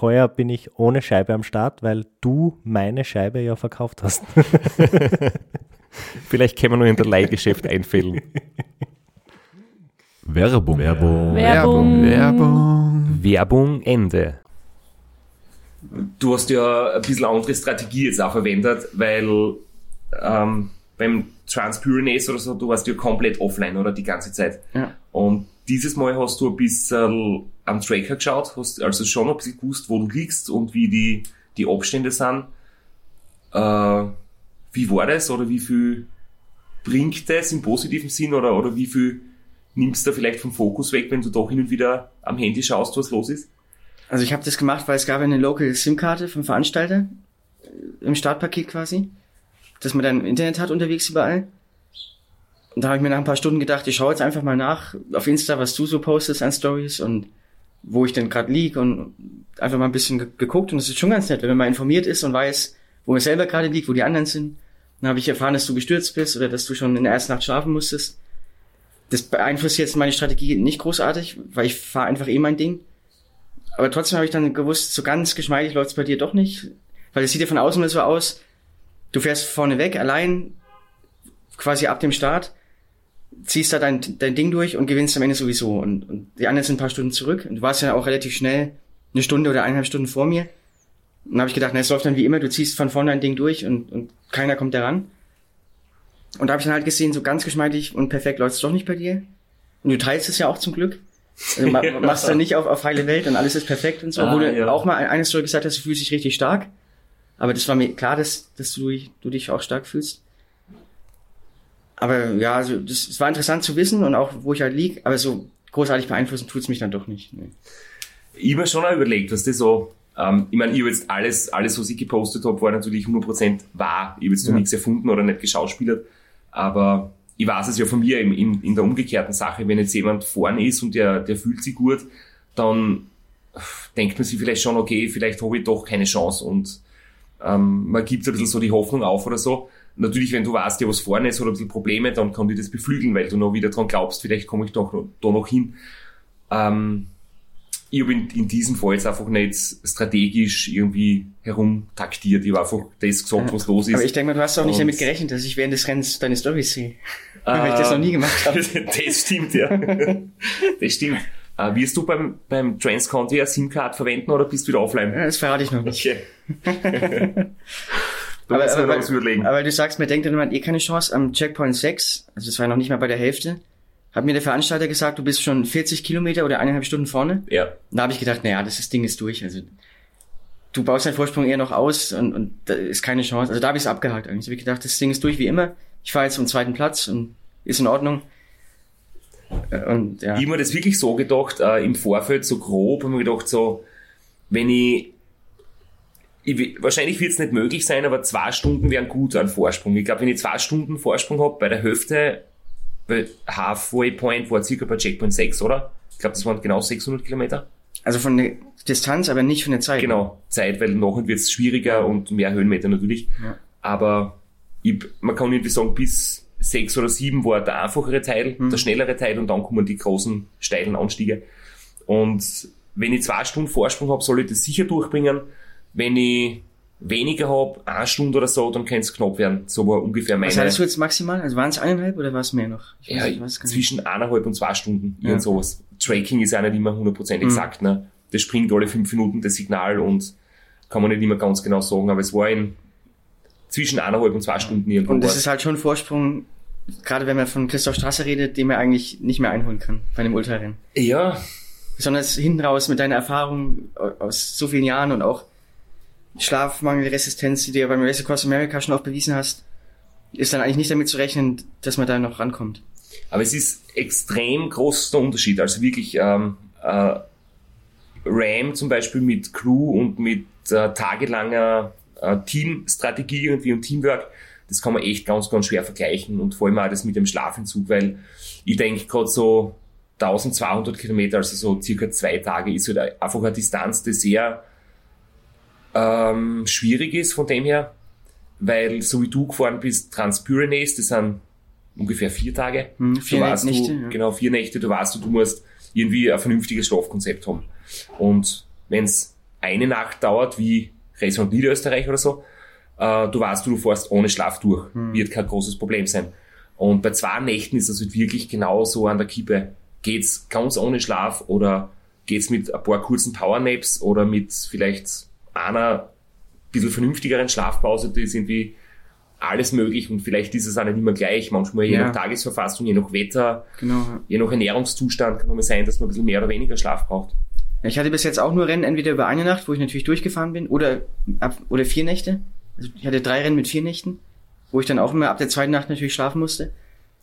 Heuer bin ich ohne Scheibe am Start, weil du meine Scheibe ja verkauft hast. Vielleicht können wir nur in der Leihgeschäft einfällen. Werbung. Werbung. Werbung. Werbung. Werbung Ende. Du hast ja ein bisschen andere Strategie jetzt auch verwendet, weil ähm, beim Transpyrenees oder so, du warst ja komplett offline, oder? Die ganze Zeit. Ja. Und dieses Mal hast du ein bisschen am Tracker geschaut, hast also schon ein bisschen gewusst, wo du liegst und wie die, die Abstände sind. Äh, wie war das oder wie viel bringt das im positiven Sinn oder, oder wie viel nimmst du vielleicht vom Fokus weg, wenn du doch hin und wieder am Handy schaust, was los ist? Also ich habe das gemacht, weil es gab eine Local SIM-Karte vom Veranstalter äh, im Startpaket quasi, dass man dann Internet hat unterwegs überall. Und da habe ich mir nach ein paar Stunden gedacht, ich schaue jetzt einfach mal nach auf Insta, was du so postest an Stories und wo ich denn gerade lieg und einfach mal ein bisschen ge- geguckt und es ist schon ganz nett, wenn man mal informiert ist und weiß, wo man selber gerade liegt, wo die anderen sind. Dann habe ich erfahren, dass du gestürzt bist oder dass du schon in der ersten Nacht schlafen musstest. Das beeinflusst jetzt meine Strategie nicht großartig, weil ich fahre einfach eh mein Ding. Aber trotzdem habe ich dann gewusst, so ganz geschmeidig läuft's bei dir doch nicht. Weil es sieht ja von außen so aus, du fährst vorne weg, allein, quasi ab dem Start, ziehst da dein, dein Ding durch und gewinnst am Ende sowieso. Und, und die anderen sind ein paar Stunden zurück. Und du warst ja auch relativ schnell eine Stunde oder eineinhalb Stunden vor mir. Und dann habe ich gedacht, na, es läuft dann wie immer, du ziehst von vorne dein Ding durch und, und keiner kommt daran. Und da habe ich dann halt gesehen, so ganz geschmeidig und perfekt läuft's doch nicht bei dir. Und du teilst es ja auch zum Glück. Also ma Ja. machst dann nicht auf, auf heile Welt und alles ist perfekt und so. Ah, Obwohl du ja. auch mal eine Story gesagt hast, du fühlst dich richtig stark. Aber das war mir klar, dass, dass du, du dich auch stark fühlst. Aber ja, also das, es war interessant zu wissen und auch, wo ich halt lieg, aber so großartig beeinflussen tut's mich dann doch nicht. Nee. Ich habe mir schon auch überlegt, was das so, ähm, ich meine, ich habe jetzt alles, alles, was ich gepostet habe, war natürlich 100% wahr. Ich habe jetzt noch Ja. nichts erfunden oder nicht geschauspielert, aber ich weiß es ja von mir in, in, in der umgekehrten Sache, wenn jetzt jemand vorne ist und der, der fühlt sich gut, dann denkt man sich vielleicht schon, okay, vielleicht habe ich doch keine Chance und ähm, man gibt ein bisschen so die Hoffnung auf oder so. Natürlich, wenn du weißt, ja, was vorne ist oder ein bisschen Probleme, dann kann dich das beflügeln, weil du noch wieder dran glaubst, vielleicht komme ich doch noch, da noch hin. Ähm, ich habe in, in diesem Fall jetzt einfach nicht strategisch irgendwie herumtaktiert. Ich habe einfach das gesagt, was los ist. Aber ich denke mal, du hast auch nicht damit gerechnet, dass ich während des Rennens deine Storys sehe. Äh, Weil ich das noch nie gemacht habe. das stimmt, ja. das stimmt. Äh, wirst du beim, beim Transconti eine SIM-Card verwenden oder bist du wieder offline? Das verrate ich noch nicht. Okay. da Aber, müssen wir aber, noch was überlegen. aber du sagst, mir denkt dann jemand eh keine Chance. Am Checkpoint 6, also das war noch nicht mal bei der Hälfte, hat mir der Veranstalter gesagt, du bist schon 40 Kilometer oder eineinhalb Stunden vorne. ja. Und da habe ich gedacht, naja, das, das Ding ist durch. Also du baust deinen Vorsprung eher noch aus und, und da ist keine Chance. Also da habe ich es abgehakt eigentlich. Da habe ich gedacht, das Ding ist durch wie immer. Ich fahre jetzt zum zweiten Platz und ist in Ordnung. Äh, Und ja. Ich habe mir das wirklich so gedacht, äh, im Vorfeld so grob, habe mir gedacht, so, wenn ich, ich wahrscheinlich wird es nicht möglich sein, aber zwei Stunden wären gut an Vorsprung. Ich glaube, wenn ich zwei Stunden Vorsprung habe bei der Hälfte, bei Halfway Point war circa bei Checkpoint 6, oder? Ich glaube, das waren genau 600 Kilometer. Also von der Distanz, aber nicht von der Zeit. Genau, Zeit, weil nachher wird es schwieriger und mehr Höhenmeter natürlich. Ja. Aber ich, man kann irgendwie sagen, bis sechs oder sieben war der einfachere Teil, der schnellere Teil und dann kommen die großen, steilen Anstiege. Und wenn ich zwei Stunden Vorsprung habe, soll ich das sicher durchbringen. Wenn ich weniger habe, eine Stunde oder so, dann kann es knapp werden. So war ungefähr meine... Was hattest du jetzt maximal? Also waren es eineinhalb oder war es mehr noch? Ich ja, weiß- ich weiß gar nicht. zwischen eineinhalb und zwei Stunden, Ja. irgend sowas. Tracking ist ja nicht immer 100% Mhm. exakt, ne? Das springt alle fünf Minuten das Signal und kann man nicht immer ganz genau sagen, aber es war in zwischen eineinhalb und zwei Stunden irgendwo. Und das ist halt schon ein Vorsprung, gerade wenn man von Christoph Strasser redet, den man eigentlich nicht mehr einholen kann bei einem Ultrarennen. ja, Besonders hinten raus mit deiner Erfahrung aus so vielen Jahren und auch Schlafmangelresistenz, die du ja beim Race Across America schon oft bewiesen hast, ist dann eigentlich nicht damit zu rechnen, dass man da noch rankommt. aber es ist extrem großer Unterschied. Also wirklich, ähm, äh, RAM zum Beispiel mit Crew und mit äh, tagelanger äh, Teamstrategie irgendwie und Teamwork, das kann man echt ganz, ganz schwer vergleichen und vor allem auch das mit dem Schlafentzug, weil ich denke gerade so 1200 Kilometer, also so circa zwei Tage, ist halt einfach eine Distanz, die sehr ähm, schwierig ist von dem her, weil so wie du gefahren bist, Transpyrenees, das sind ungefähr vier Tage. Hm, vier Nächte, du, ja. Genau, vier Nächte, du weißt, du, du musst irgendwie ein vernünftiges Schlafkonzept haben. Und wenn es eine Nacht dauert, wie Restaurant Niederösterreich oder so, äh, du weißt, du, du fährst ohne Schlaf durch. Hm. Wird kein großes Problem sein. Und bei zwei Nächten ist das halt wirklich genau so an der Kippe. Geht's ganz ohne Schlaf oder geht's mit ein paar kurzen Powernaps oder mit vielleicht einer bisschen vernünftigeren Schlafpause, die ist irgendwie alles möglich und vielleicht ist es auch nicht immer gleich. Manchmal je Ja. nach Tagesverfassung, je nach Wetter, Genau. je nach Ernährungszustand kann es sein, dass man ein bisschen mehr oder weniger Schlaf braucht. Ich hatte bis jetzt auch nur Rennen, entweder über eine Nacht, wo ich natürlich durchgefahren bin, oder ab, oder vier Nächte. Also ich hatte drei Rennen mit vier Nächten, wo ich dann auch immer ab der zweiten Nacht natürlich schlafen musste.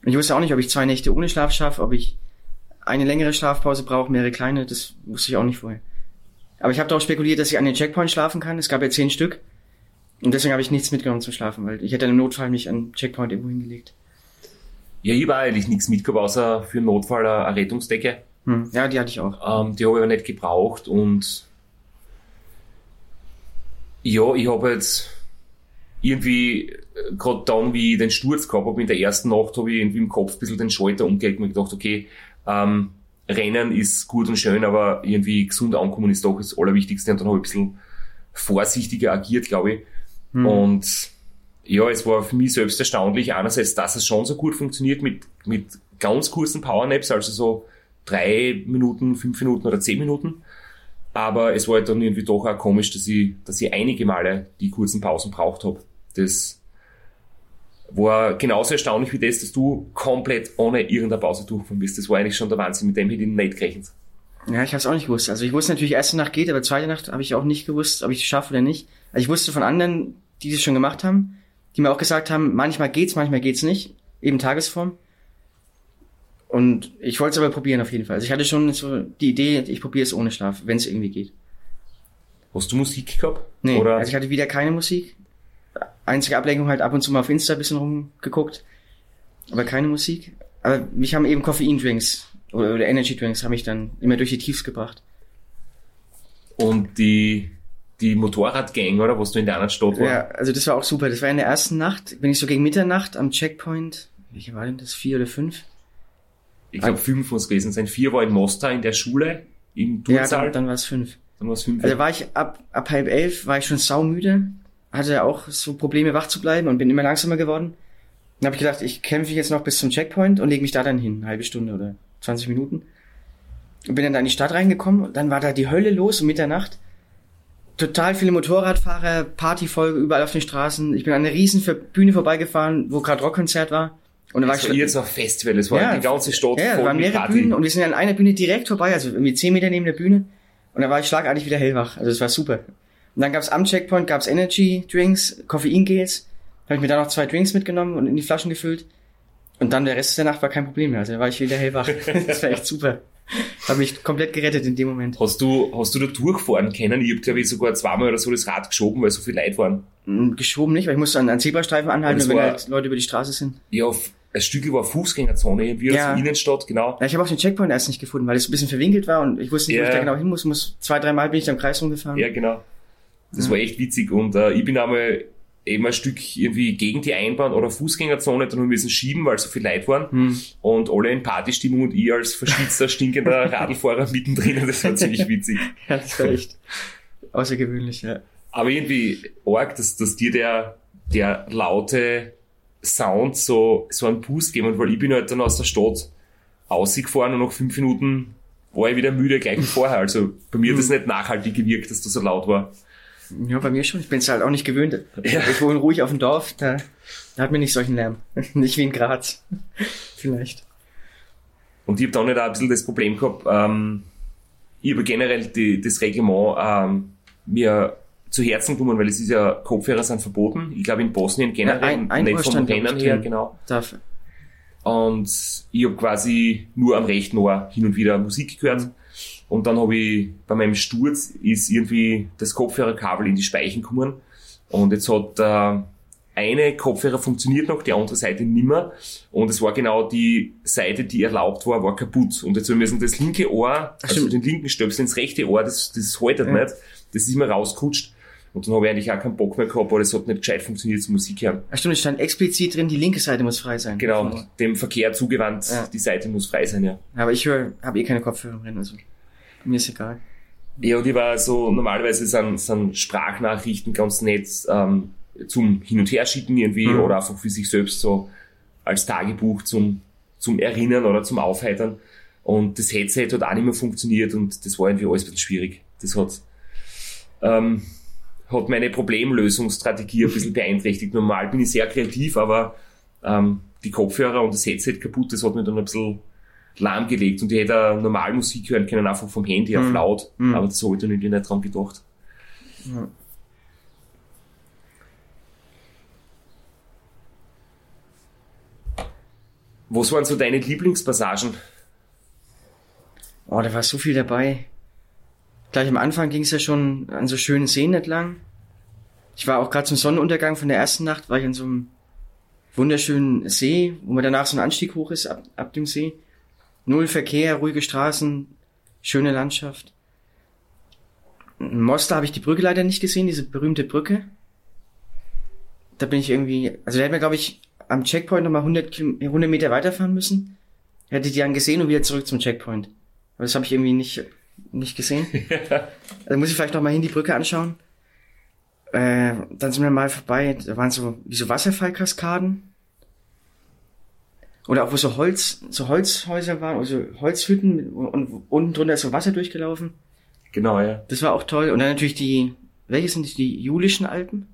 Und ich wusste auch nicht, ob ich zwei Nächte ohne Schlaf schaffe, ob ich eine längere Schlafpause brauche, mehrere kleine, das wusste ich auch nicht vorher. Aber ich habe darauf spekuliert, dass ich an den Checkpoint schlafen kann. Es gab ja zehn Stück. Und deswegen habe ich nichts mitgenommen zum Schlafen, weil ich hätte im Notfall mich an den Checkpoint irgendwo hingelegt. Ja, ich habe eigentlich nichts mitgehabt, außer für Notfall eine eine Rettungsdecke. Hm. Ja, die hatte ich auch. Ähm, die habe ich aber nicht gebraucht und ja, ich habe jetzt irgendwie, gerade dann, wie ich den Sturz gehabt habe, in der ersten Nacht habe ich irgendwie im Kopf ein bisschen den Schalter umgelegt und mir gedacht, okay, ähm, Rennen ist gut und schön, aber irgendwie gesund ankommen ist doch das Allerwichtigste und dann habe ich ein bisschen vorsichtiger agiert, glaube ich. Und ja, es war für mich selbst erstaunlich, einerseits, dass es schon so gut funktioniert mit, mit ganz kurzen Powernaps, also so drei Minuten, fünf Minuten oder zehn Minuten. Aber es war halt dann irgendwie doch auch komisch, dass ich, dass ich einige Male die kurzen Pausen braucht habe. Das war genauso erstaunlich wie das, dass du komplett ohne irgendeine Pause durchgefahren bist. Das war eigentlich schon der Wahnsinn, mit dem hätte ich nicht gerechnet. Ja, ich habe es auch nicht gewusst. Also ich wusste natürlich, erste Nacht geht, aber zweite Nacht habe ich auch nicht gewusst, ob ich es schaffe oder nicht. Also ich wusste von anderen, die das schon gemacht haben, die mir auch gesagt haben, manchmal geht's, manchmal geht's nicht. Eben Tagesform. Und ich wollte es aber probieren auf jeden Fall. Also ich hatte schon so die Idee, ich probiere es ohne Schlaf, wenn es irgendwie geht. Hast du Musik gehabt? Nee, Oder? also ich hatte wieder keine Musik. Einzige Ablenkung halt ab und zu mal auf Insta ein bisschen rumgeguckt. Aber keine Musik. Aber mich haben eben Koffeindrinks oder, oder Energy Drinks haben mich dann immer durch die Tiefs gebracht. Und die, die Motorradgang, oder? Was du in der anderen Stadt war? Ja, also das war auch super. Das war in der ersten Nacht, bin ich so gegen Mitternacht am Checkpoint, welche war denn das, vier oder fünf? Ich glaube, fünf muss es gewesen sein. Vier war in Mostar in der Schule, im Ja, Tursaal. dann, dann war es fünf. dann war es fünf. Also war ich ab, ab halb elf, war ich schon saumüde, hatte auch so Probleme wach zu bleiben und bin immer langsamer geworden. Dann habe ich gedacht, ich kämpfe jetzt noch bis zum Checkpoint und lege mich da dann hin, eine halbe Stunde oder 20 Minuten. Und bin dann da in die Stadt reingekommen und dann war da die Hölle los um Mitternacht. Total viele Motorradfahrer, Partyfolge überall auf den Straßen. Ich bin an einer riesen Bühne vorbeigefahren, wo gerade Rockkonzert war. Und dann war das ich war jetzt ein Festival, es war Ja, die ganze Stadt ja, es voll waren mehrere Party. Bühnen und wir sind an einer Bühne direkt vorbei, also irgendwie zehn Meter neben der Bühne. Und da war ich schlagartig wieder hellwach. Also es war super. Und dann gab's am Checkpoint gab's Energy Drinks, Koffeingels. Habe ich mir da noch zwei Drinks mitgenommen und in die Flaschen gefüllt. Und dann der Rest der Nacht war kein Problem mehr. Also da war ich wieder hellwach. das war echt super. Hab mich komplett gerettet in dem Moment. Hast du, hast du da durchfahren können? Ich hab, glaube ich, sogar zweimal oder so das Rad geschoben, weil so viele Leute waren. Mm, Geschoben nicht, weil ich musste an einen Zebrastreifen anhalten, es wenn war- halt Leute über die Straße sind. Ja, ein Stück war Fußgängerzone, irgendwie Ja. also Innenstadt, genau. Ja, ich habe auch den Checkpoint erst nicht gefunden, weil es ein bisschen verwinkelt war und ich wusste nicht, wo ich da genau hin muss. muss zwei, dreimal bin ich da im Kreis rumgefahren. Ja, genau. Das war echt witzig und äh, ich bin einmal eben ein Stück irgendwie gegen die Einbahn oder Fußgängerzone, dann haben wir müssen schieben, weil so viel Leute waren. Hm. Und alle in Partystimmung und ich als verschwitzter, stinkender Radlfahrer mittendrin. Das war ziemlich witzig. Ja, das war echt außergewöhnlich, ja. Aber irgendwie arg, dass, dass dir der, der laute Sound so, so einen Boost geben, weil ich bin halt dann aus der Stadt ausgefahren und nach fünf Minuten war ich wieder müde, gleich wie vorher. Also bei mir hat das nicht nachhaltig gewirkt, dass das so laut war. Ja, bei mir schon. Ich bin es halt auch nicht gewöhnt. Ich wohne ruhig auf dem Dorf, da, da hat man nicht solchen Lärm. nicht wie in Graz. Vielleicht. Und ich habe dann nicht auch ein bisschen das Problem gehabt, ähm, ich habe generell die, das Reglement ähm, mir zu Herzen genommen, weil es ist ja, Kopfhörer sind verboten. Ich glaube in Bosnien generell, Ja, ein- ein nicht vom Rennen her, genau. Darf. Und ich habe quasi nur am rechten Ohr hin und wieder Musik gehört. Und dann habe ich bei meinem Sturz ist irgendwie das Kopfhörerkabel in die Speichen gekommen. Und jetzt hat äh, eine Kopfhörer funktioniert noch, die andere Seite nimmer. Und es war genau die Seite, die erlaubt war, war kaputt. Und jetzt müssen das linke Ohr, also den linken Stöpsel ins rechte Ohr, das, das haltet Ja. nicht. Das ist immer rausgerutscht. Und dann habe ich eigentlich auch keinen Bock mehr gehabt, weil es hat nicht gescheit funktioniert zum Musik hören. Ach stimmt, es stand explizit drin, die linke Seite muss frei sein. Genau, dem Verkehr zugewandt, Ja. die Seite muss frei sein, ja. Aber ich höre, habe eh keine Kopfhörer drin, also mir ist egal. Ja, und ich war so, normalerweise sind, sind Sprachnachrichten ganz nett ähm, zum Hin- und Herschicken irgendwie Mhm. oder einfach für sich selbst so als Tagebuch zum, zum Erinnern oder zum Aufheitern. Und das Headset hat auch nicht mehr funktioniert und das war irgendwie alles ein bisschen schwierig. Das hat, ähm, hat meine Problemlösungsstrategie ein bisschen beeinträchtigt. Normal bin ich sehr kreativ, aber ähm, die Kopfhörer und das Headset kaputt, das hat mir dann ein bisschen lahmgelegt und ich hätte normal Musik hören können, einfach vom Handy auf Mhm. laut, Mhm. aber das habe ich irgendwie nicht dran gedacht. Ja. Was waren so deine Lieblingspassagen? Oh, da war so viel dabei. Gleich am Anfang ging es ja schon an so schönen Seen entlang. Ich war auch gerade zum Sonnenuntergang von der ersten Nacht, war ich an so einem wunderschönen See, wo man danach so ein Anstieg hoch ist, ab, ab dem See. Null Verkehr, ruhige Straßen, schöne Landschaft. In Mostar habe ich die Brücke leider nicht gesehen, diese berühmte Brücke. Da bin ich irgendwie, also da hätten wir, glaube ich, am Checkpoint nochmal 100, Kilom- 100 Meter weiterfahren müssen. Hätte die dann gesehen und wieder zurück zum Checkpoint. Aber das habe ich irgendwie nicht, nicht gesehen. also muss ich vielleicht noch mal hin die Brücke anschauen. Äh, dann sind wir mal vorbei, da waren so wie so Wasserfallkaskaden. Oder auch wo so Holz, so Holzhäuser waren, also Holzhütten und unten drunter ist so Wasser durchgelaufen. Genau, ja. Das war auch toll. Und dann natürlich die, welche sind die, die Julischen Alpen?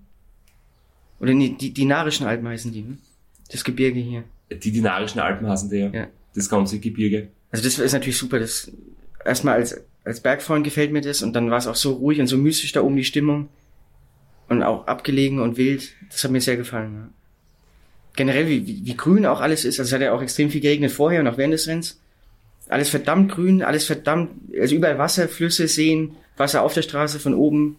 Oder nee, die Dinarischen Alpen heißen die, ne? Das Gebirge hier. Die Dinarischen Alpen heißen die ja. Ja. Das ganze Gebirge. Also das ist natürlich super. Das erstmal als als Bergfreund gefällt mir das und dann war es auch so ruhig und so mystisch da oben die Stimmung und auch abgelegen und wild. Das hat mir sehr gefallen. Ja. Generell wie, wie, wie grün auch alles ist. Also es hat ja auch extrem viel geregnet vorher und auch während des Rennens. Alles verdammt grün, alles verdammt, also überall Wasser, Flüsse, Seen, Wasser auf der Straße von oben,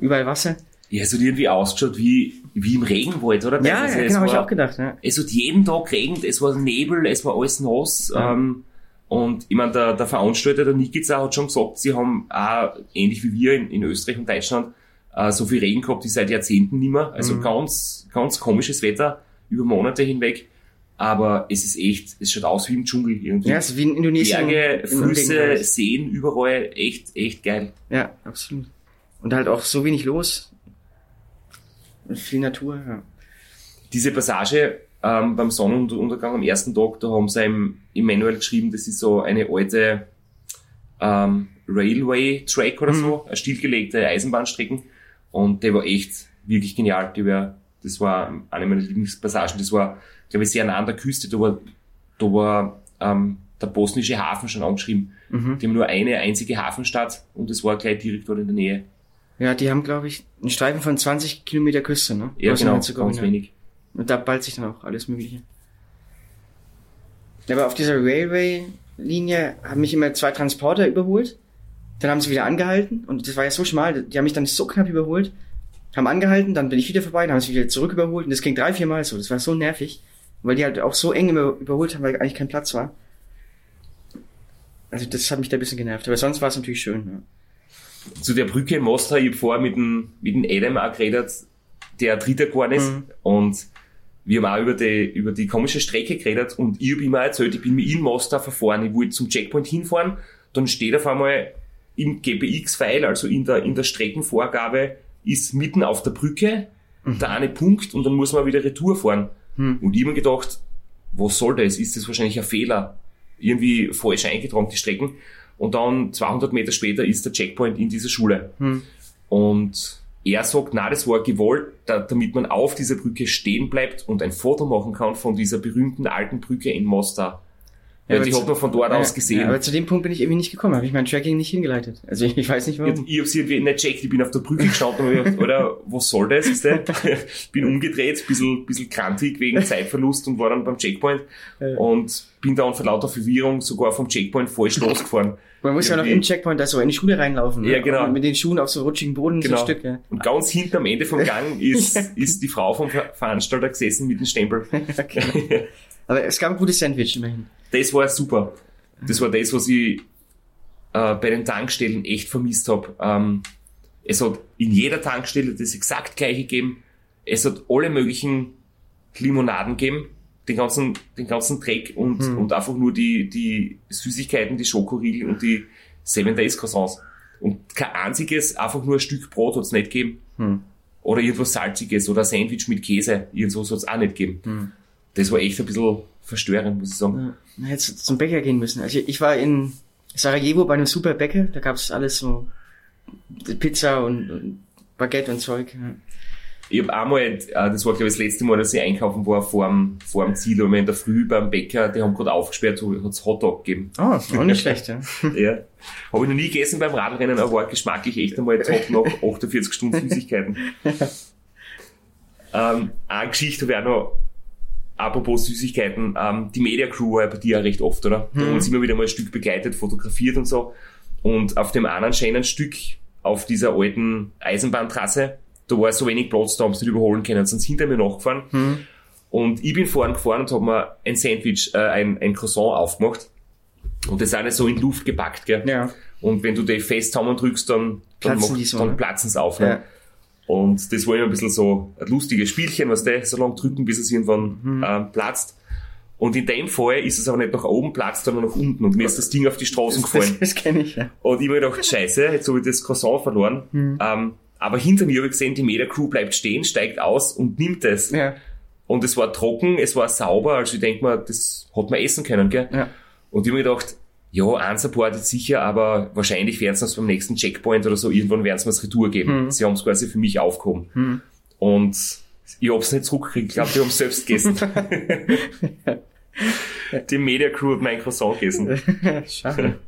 überall Wasser. Ja, es hat irgendwie ausgeschaut wie, wie im Regenwald, oder? Ja, Teilweise. ja es genau, habe ich auch gedacht. Ja. es hat jeden Tag geregnet, es war Nebel, es war alles nass. Ja. Ähm, und ich meine, der, der Veranstalter, der Nikica, hat schon gesagt, sie haben auch, ähnlich wie wir in, in Österreich und Deutschland, äh, so viel Regen gehabt wie seit Jahrzehnten nicht mehr. Also Mhm. ganz, ganz komisches Wetter über Monate hinweg. Aber es ist echt, es schaut aus wie im Dschungel irgendwie. Ja, es ist wie in Indonesien. Berge, Flüsse, alles. Seen, überall, echt, echt geil. Ja, absolut. Und halt auch so wenig los. Und viel Natur, ja. diese Passage ähm, beim Sonnenuntergang am ersten Tag, da haben sie im, im Manual geschrieben, das ist so eine alte ähm, Railway Track oder Mhm. so, eine stillgelegte Eisenbahnstrecken. Und der war echt wirklich genial. Die war, das war eine meiner Lieblingspassagen. Das war, glaube ich, sehr nah an der Küste. Da war, da war ähm, der bosnische Hafen schon angeschrieben. Mhm. Die haben nur eine einzige Hafenstadt und das war gleich direkt dort in der Nähe. Ja, die haben, glaube ich, einen Streifen von 20 Kilometer Küste, ne? Ja, genau, Bosnien-Herzegowina. ganz wenig. Und da ballt sich dann auch alles Mögliche. Aber auf dieser Railway-Linie haben mich immer zwei Transporter überholt. Dann haben sie wieder angehalten und das war ja so schmal, die haben mich dann so knapp überholt, haben angehalten, dann bin ich wieder vorbei, dann haben sie wieder zurück überholt und das ging drei, vier Mal so. Das war so nervig, weil die halt auch so eng überholt haben, weil eigentlich kein Platz war. Also das hat mich da ein bisschen genervt, aber sonst war es natürlich schön. Ja. zu der Brücke in Mostar, ich hab vorher mit dem, mit dem Adam auch geredet, der Dritter geworden ist. Mhm. Und wir haben auch über die, über die komische Strecke geredet und ich habe ihm auch erzählt, ich bin mir in Mostar verfahren, ich wollte zum Checkpoint hinfahren, dann steht auf einmal im GPX-File, also in der, in der Streckenvorgabe, ist mitten auf der Brücke der eine Punkt und dann muss man wieder Retour fahren. Und ich hab mir gedacht, was soll das? Ist das wahrscheinlich ein Fehler? Irgendwie falsch eingetragen, die Strecken. Und dann 200 Meter später ist der Checkpoint in dieser Schule. Und er sagt, na, das war gewollt, da, damit man auf dieser Brücke stehen bleibt und ein Foto machen kann von dieser berühmten alten Brücke in Mostar. Ja, die hat man von dort aus gesehen. Ja, aber zu dem Punkt bin ich irgendwie nicht gekommen, habe ich mein Tracking nicht hingeleitet. Also ich, ich weiß nicht Ich, warum. ich hab's irgendwie nicht checkt, ich bin auf der Brücke gestanden und gedacht, oder was soll das? Ist der? bin umgedreht, bisschen, bisschen krantig wegen Zeitverlust und war dann beim Checkpoint und bin dann vor lauter Verwirrung sogar vom Checkpoint falsch losgefahren. Man muss ja noch Irgendwie- im Checkpoint da so in die Schule reinlaufen. Ja, ne? genau. Und mit den Schuhen auf so rutschigen Boden so Genau. ein Stück. Ja. Und ganz hinten am Ende vom Gang ist, ist die Frau vom Ver- Veranstalter gesessen mit dem Stempel. Aber es gab ein gutes Sandwich immerhin. Das war super. Das war das, was ich äh, bei den Tankstellen echt vermisst habe. Ähm, es hat in jeder Tankstelle das exakt gleiche gegeben. Es hat alle möglichen Limonaden gegeben, den ganzen, den ganzen Dreck und, und einfach nur die, die Süßigkeiten, die Schokoriegel und die Seven Days Croissants. Und kein einziges, einfach nur ein Stück Brot hat es nicht gegeben. Oder irgendwas Salziges oder ein Sandwich mit Käse. Irgendwas hat es auch nicht gegeben. Das war echt ein bisschen verstörend, muss ich sagen. Man hätte zum Bäcker gehen müssen. Also ich war in Sarajevo bei einem super Bäcker, da gab es alles so Pizza und, und Baguette und Zeug. Ja. Ich habe einmal, äh, das war glaube ich das letzte Mal, dass ich einkaufen war vor dem, vor dem Ziel, aber in der Früh beim Bäcker, die haben gerade aufgesperrt, so hat's Hotdog gegeben. Oh, auch nicht schlecht, ja. Ja. Habe ich noch nie gegessen beim Radrennen, aber war geschmacklich echt einmal top nach 48 Stunden Süßigkeiten. ähm, eine Geschichte habe ich auch noch, apropos Süßigkeiten, ähm, die Media Crew war ja bei dir auch recht oft, oder? Wir haben uns immer wieder mal ein Stück begleitet, fotografiert und so. Und auf dem anderen schönen Stück, auf dieser alten Eisenbahntrasse, da war so wenig Platz, da haben sie nicht überholen können, sind sie hinter mir nachgefahren. Und ich bin vorne gefahren und habe mir ein Sandwich, äh, ein, ein Croissant aufgemacht. Und das ist alles so in Luft gepackt, gell? Ja. Und wenn du die fest zusammendrückst, dann, dann, Platzen macht, so, dann ne? platzen sie auf. Ne? Ja. Und das war immer ein bisschen so ein lustiges Spielchen, was der so lange drücken, bis es irgendwann Mhm. ähm, platzt. Und in dem Fall ist es aber nicht nach oben platzt, sondern nach unten. Und mir ist das Ding auf die Straßen gefallen. Das, das kenne ich, ja. Und ich hab mir gedacht, scheiße, jetzt habe ich das Croissant verloren. Mhm. Ähm, aber hinter mir habe ich gesehen, die Media Crew bleibt stehen, steigt aus und nimmt es. Ja. Und es war trocken, es war sauber, also ich denke mal, das hat man essen können, gell? Ja. Und ich hab mir gedacht, ja, unsupported sicher, aber wahrscheinlich werden sie uns beim nächsten Checkpoint oder so, irgendwann werden sie mir das Retour geben. Sie haben es quasi für mich aufgehoben. Und ich hab's nicht zurückgekriegt, ich glaube, die haben selbst gegessen. die Media Crew hat mein Croissant gegessen. Schade.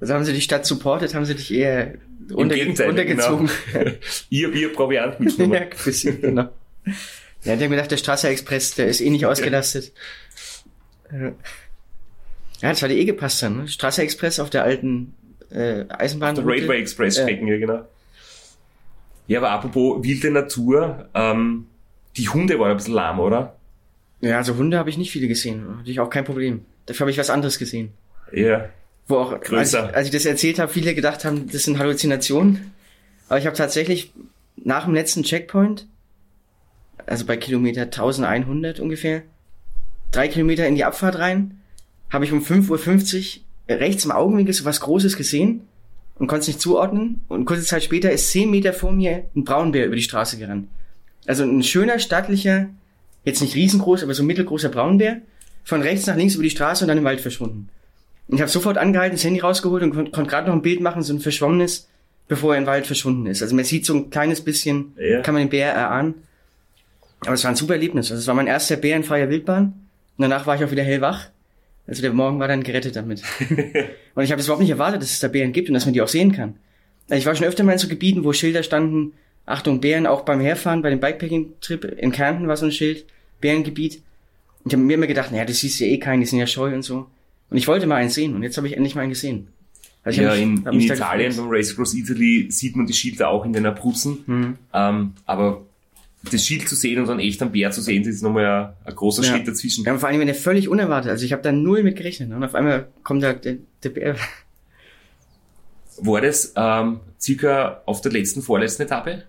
Also haben sie die Stadt supportet, haben sie dich eher runtergezogen. Genau. ich hab ihr Proviant mitgenommen. ja, ein bisschen, genau. Ja, hat mir gedacht, der Strasser Express, der ist eh nicht ausgelastet. Ja, Ja, das war die eh gepasst dann, ne? Strasser Express auf der alten äh, Eisenbahn. Der Railway Express Strecken, ja. genau. Ja, aber apropos wilde Natur, ähm, die Hunde waren ein bisschen lahm, oder? Ja, also Hunde habe ich nicht viele gesehen. Hatte ich auch kein Problem. Dafür habe ich was anderes gesehen. Ja. Wo auch, als ich, Größer. als ich das erzählt habe, viele gedacht haben, das sind Halluzinationen. Aber ich habe tatsächlich nach dem letzten Checkpoint, also bei Kilometer 1100 ungefähr, drei Kilometer in die Abfahrt rein, habe ich um 5.50 Uhr rechts im Augenwinkel so was Großes gesehen und konnte es nicht zuordnen. Und kurze Zeit später ist zehn Meter vor mir ein Braunbär über die Straße gerannt. Also ein schöner, stattlicher, jetzt nicht riesengroß, aber so mittelgroßer Braunbär, von rechts nach links über die Straße und dann im Wald verschwunden. Und ich habe sofort angehalten, das Handy rausgeholt und kon konnte gerade noch ein Bild machen, so ein verschwommenes, bevor er im Wald verschwunden ist. Also man sieht so ein kleines bisschen, Ja. kann man den Bär erahnen. Aber es war ein super Erlebnis. Also es war mein erster Bär in freier Wildbahn. Und danach war ich auch wieder hellwach. Also der Morgen war dann gerettet damit. und ich habe es überhaupt nicht erwartet, dass es da Bären gibt und dass man die auch sehen kann. Ich war schon öfter mal in so Gebieten, wo Schilder standen, Achtung, Bären, auch beim Herfahren, bei dem Bikepacking-Trip in Kärnten war so ein Schild, Bärengebiet. Und ich habe mir immer gedacht, naja, das siehst du ja eh keinen, die sind ja scheu und so. Und ich wollte mal einen sehen und jetzt habe ich endlich mal einen gesehen. Also Ja, mich- in, in Italien beim Race Across Italy sieht man die Schilder auch in den Abruzzen. Mhm. Ähm, aber das Schild zu sehen und dann echt am Bär zu sehen, das ist nochmal ein, ein großer Ja. Schritt dazwischen. Ja, und vor allem, wenn der völlig unerwartet, also ich habe da null mit gerechnet. ne? Und auf einmal kommt da der, der Bär. War das ähm, circa auf der letzten, vorletzten Etappe?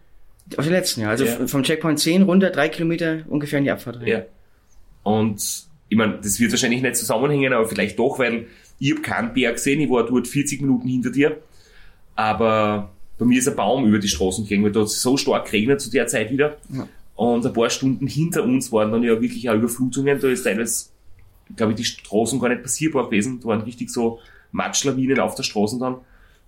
Auf den letzten, ja. Also Ja. vom Checkpoint 10 runter, drei Kilometer ungefähr in die Abfahrt rein. Ja. Und ich meine, das wird wahrscheinlich nicht zusammenhängen, aber vielleicht doch, weil ich habe keinen Berg gesehen, ich war dort 40 Minuten hinter dir, aber bei mir ist ein Baum über die Straßen gegangen, weil da hat es so stark geregnet zu der Zeit wieder. Ja. Und ein paar Stunden hinter uns waren dann ja wirklich auch Überflutungen, da ist teilweise, glaube ich, die Straßen gar nicht passierbar gewesen, da waren richtig so Matschlawinen auf der Straße dann,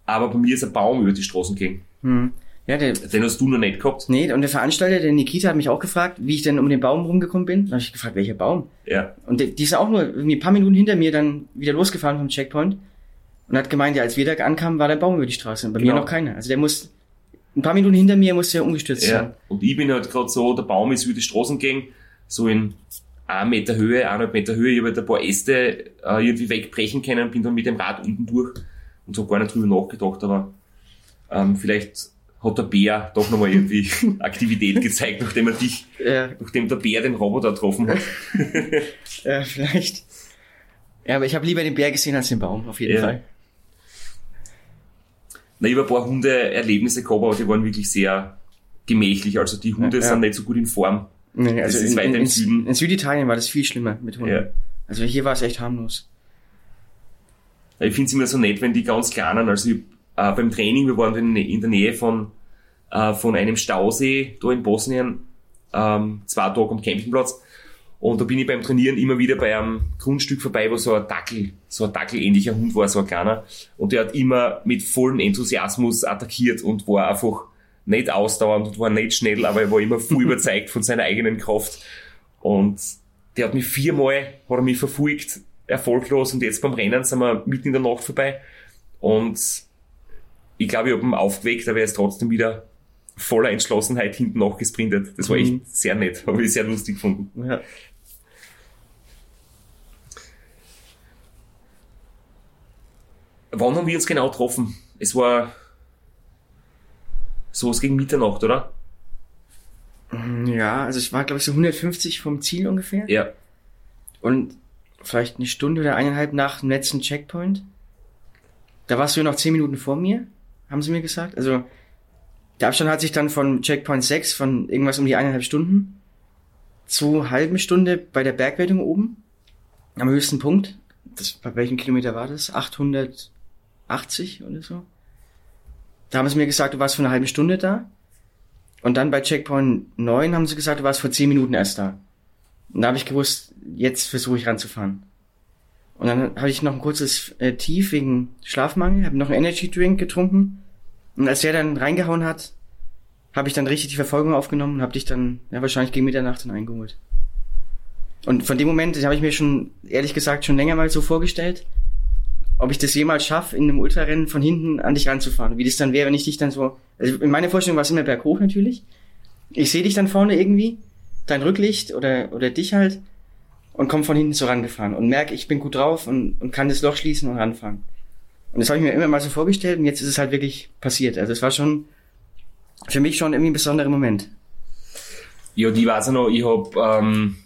aber bei mir ist ein Baum über die Straßen gegangen. Hm. Ja, der, Den hast du noch nicht gehabt. nee, und der Veranstalter, der Nikita, hat mich auch gefragt, wie ich denn um den Baum rumgekommen bin. Dann habe ich gefragt, welcher Baum? Ja. Und die, die ist auch nur irgendwie ein paar Minuten hinter mir dann wieder losgefahren vom Checkpoint und hat gemeint, ja, als wir da ankamen, war der Baum über die Straße und bei Genau. mir noch keiner. Also der muss, ein paar Minuten hinter mir musste er umgestürzt sein. Ja. Und ich bin halt gerade so, der Baum ist über die Straßen gegangen, so in einem Meter Höhe, eineinhalb Meter Höhe. Ich habe halt ein paar Äste äh, irgendwie wegbrechen können, bin dann mit dem Rad unten durch und so gar nicht drüber nachgedacht, aber ähm, vielleicht hat der Bär doch nochmal irgendwie Aktivität gezeigt, nachdem er dich, Ja, nachdem der Bär den Roboter getroffen hat. ja, vielleicht. Ja, aber ich habe lieber den Bär gesehen als den Baum, auf jeden Ja. Fall. Na, ich habe ein paar Hunde-Erlebnisse gehabt, aber die waren wirklich sehr gemächlich. Also die Hunde Ja, ja. sind nicht so gut in Form. Nee, Das also ist in, weiter im in, Süden. in Süditalien war das viel schlimmer mit Hunden. Ja. Also hier war es echt harmlos. Ich finde es immer so nett, wenn die ganz Kleinen, also ich, äh, beim Training, wir waren in, in der Nähe von, äh, von einem Stausee da in Bosnien, ähm, zwei Tage am Campingplatz. Und da bin ich beim Trainieren immer wieder bei einem Grundstück vorbei, wo so ein Dackel, so ein Dackelähnlicher Hund war, so ein kleiner. Und der hat immer mit vollem Enthusiasmus attackiert und war einfach nicht ausdauernd und war nicht schnell, aber er war immer voll überzeugt von seiner eigenen Kraft. Und der hat mich viermal, hat er mich verfolgt, erfolglos und jetzt beim Rennen sind wir mitten in der Nacht vorbei. Und ich glaube, ich habe ihn aufgeweckt, aber er ist trotzdem wieder voller Entschlossenheit hinten nachgesprintet. Das war echt Mhm. sehr nett, habe ich sehr lustig gefunden. Ja. Wann haben wir uns genau getroffen? Es war sowas gegen Mitternacht, oder? Ja, also ich war, glaube ich, so 150 vom Ziel ungefähr. Ja. Und vielleicht eine Stunde oder eineinhalb nach dem letzten Checkpoint. Da warst du noch zehn Minuten vor mir, haben sie mir gesagt. Also der Abstand hat sich dann von Checkpoint 6 von irgendwas um die eineinhalb Stunden zu halben Stunde bei der Bergwertung oben. Am höchsten Punkt. Das, bei welchem Kilometer war das? 880 oder so. Da haben sie mir gesagt, du warst vor einer halben Stunde da. Und dann bei Checkpoint 9 haben sie gesagt, du warst vor 10 Minuten erst da. Und da habe ich gewusst, jetzt versuche ich ranzufahren. Und dann habe ich noch ein kurzes äh, Tief wegen Schlafmangel, habe noch einen Energy Drink getrunken. Und als der dann reingehauen hat, habe ich dann richtig die Verfolgung aufgenommen und habe dich dann ja wahrscheinlich gegen Mitternacht dann eingeholt. Und von dem Moment habe ich mir schon ehrlich gesagt schon länger mal so vorgestellt, ob ich das jemals schaffe, in einem Ultrarennen von hinten an dich ranzufahren. Wie das dann wäre, wenn ich dich dann so. Also in meiner Vorstellung war es immer berghoch natürlich. Ich sehe dich dann vorne irgendwie, dein Rücklicht oder, oder dich halt, und komm von hinten so rangefahren und merke, ich bin gut drauf und, und kann das Loch schließen und ranfahren. Und das habe ich mir immer mal so vorgestellt und jetzt ist es halt wirklich passiert. Also es war schon für mich schon irgendwie ein besonderer Moment. Ja, die weiß ich noch, ich hab, ähm,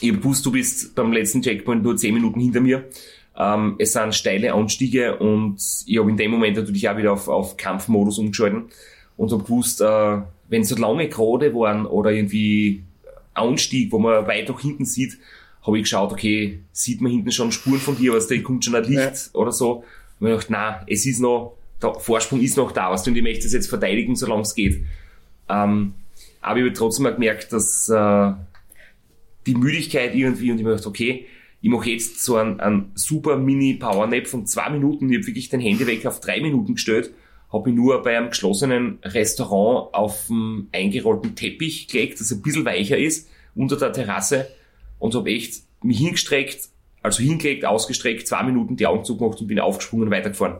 ich hab gewusst, du bist beim letzten Checkpoint nur 10 Minuten hinter mir. Ähm, es sind steile Anstiege und ich habe in dem Moment natürlich auch wieder auf, auf Kampfmodus umgeschalten und hab gewusst, äh, wenn so lange gerade waren oder irgendwie Anstieg, wo man weit auch hinten sieht, habe ich geschaut, okay, sieht man hinten schon Spuren von dir, was da kommt schon ein Licht oder so. Und ich dachte, na, es ist noch, der Vorsprung ist noch da, was und ich möchte es jetzt verteidigen, solange es geht. Ähm, aber ich habe trotzdem auch gemerkt, dass äh, die Müdigkeit irgendwie und ich mir gedacht, okay, ich mache jetzt so einen, einen super Mini-Power-Nap von zwei Minuten. Ich habe wirklich den Handy weg auf drei Minuten gestellt, habe mich nur bei einem geschlossenen Restaurant auf dem eingerollten Teppich gelegt, das ein bisschen weicher ist, unter der Terrasse und habe echt mich hingestreckt, also hingelegt, ausgestreckt, zwei Minuten die Augen zugemacht und bin aufgesprungen und weitergefahren.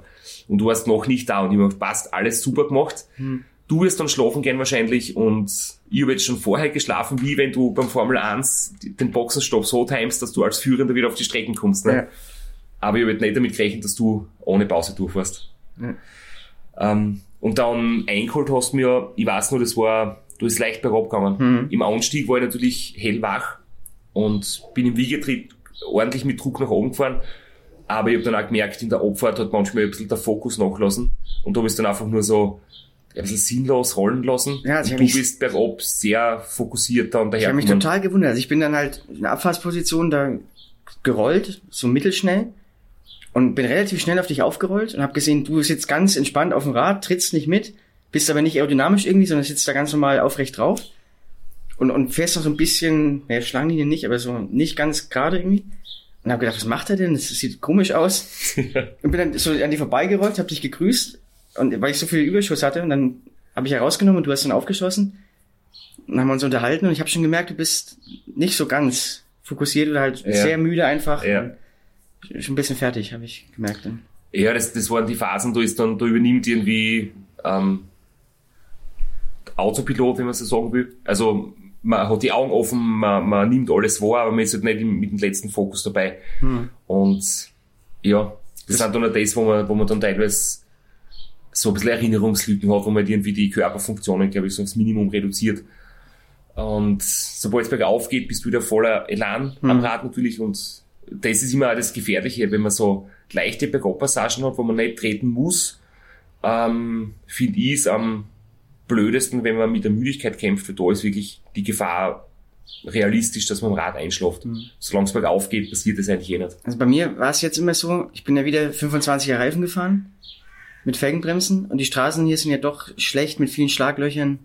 Und du warst noch nicht da und ich habe passt, alles super gemacht. Du wirst dann schlafen gehen wahrscheinlich und ich habe jetzt schon vorher geschlafen, wie wenn du beim Formel 1 den Boxenstopp so timest, dass du als Führender wieder auf die Strecken kommst. Ne? Ja. Aber ich habe nicht damit gerechnet, dass du ohne Pause durchfährst. Ja. Ähm, und dann eingeholt hast du mir, ich weiß nur, das war, du bist leicht bergab gegangen. Mhm. Im Anstieg war ich natürlich hellwach und bin im Wiegetritt ordentlich mit Druck nach oben gefahren. Aber ich habe dann auch gemerkt, in der Abfahrt hat manchmal ein bisschen der Fokus nachlassen. Und da habe ich dann einfach nur so ein bisschen sinnlos rollen lassen. Ja, also und du bist bergab sehr fokussiert da und Ich habe mich total gewundert. Also ich bin dann halt in der Abfahrtsposition da gerollt, so mittelschnell. Und bin relativ schnell auf dich aufgerollt und habe gesehen, du sitzt ganz entspannt auf dem Rad, trittst nicht mit, bist aber nicht aerodynamisch irgendwie, sondern sitzt da ganz normal aufrecht drauf. Und, und fährst noch so ein bisschen, naja, Schlangenlinie nicht, aber so nicht ganz gerade irgendwie. Und habe gedacht, was macht er denn? Das sieht komisch aus. und bin dann so an dir vorbeigerollt, habe dich gegrüßt. Und weil ich so viel Überschuss hatte, und dann habe ich herausgenommen und du hast dann aufgeschossen. Dann haben wir uns unterhalten und ich habe schon gemerkt, du bist nicht so ganz fokussiert oder halt Ja. sehr müde einfach. Ja. Schon ein bisschen fertig, habe ich gemerkt. Dann. Ja, das, das waren die Phasen, da ist dann, da übernimmt irgendwie ähm, Autopilot, wenn man so sagen will. Also man hat die Augen offen, man, man nimmt alles wahr, aber man ist halt nicht mit dem letzten Fokus dabei. Und ja, das, sind dann auch das, wo man, wo man dann teilweise so ein bisschen Erinnerungslücken hat, wo man irgendwie die Körperfunktionen, glaube ich, so aufs Minimum reduziert. Und sobald es bergauf geht, bist du wieder voller Elan am Rad natürlich und das ist immer das Gefährliche, wenn man so leichte Bergabpassagen hat, wo man nicht treten muss, ähm, finde ich es am blödesten, wenn man mit der Müdigkeit kämpft, weil da ist wirklich die Gefahr realistisch, dass man am Rad einschlaft. Solange es bergauf geht, passiert das eigentlich eh nicht. Also bei mir war es jetzt immer so, ich bin ja wieder 25er Reifen gefahren mit Felgenbremsen. Und die Straßen hier sind ja doch schlecht mit vielen Schlaglöchern,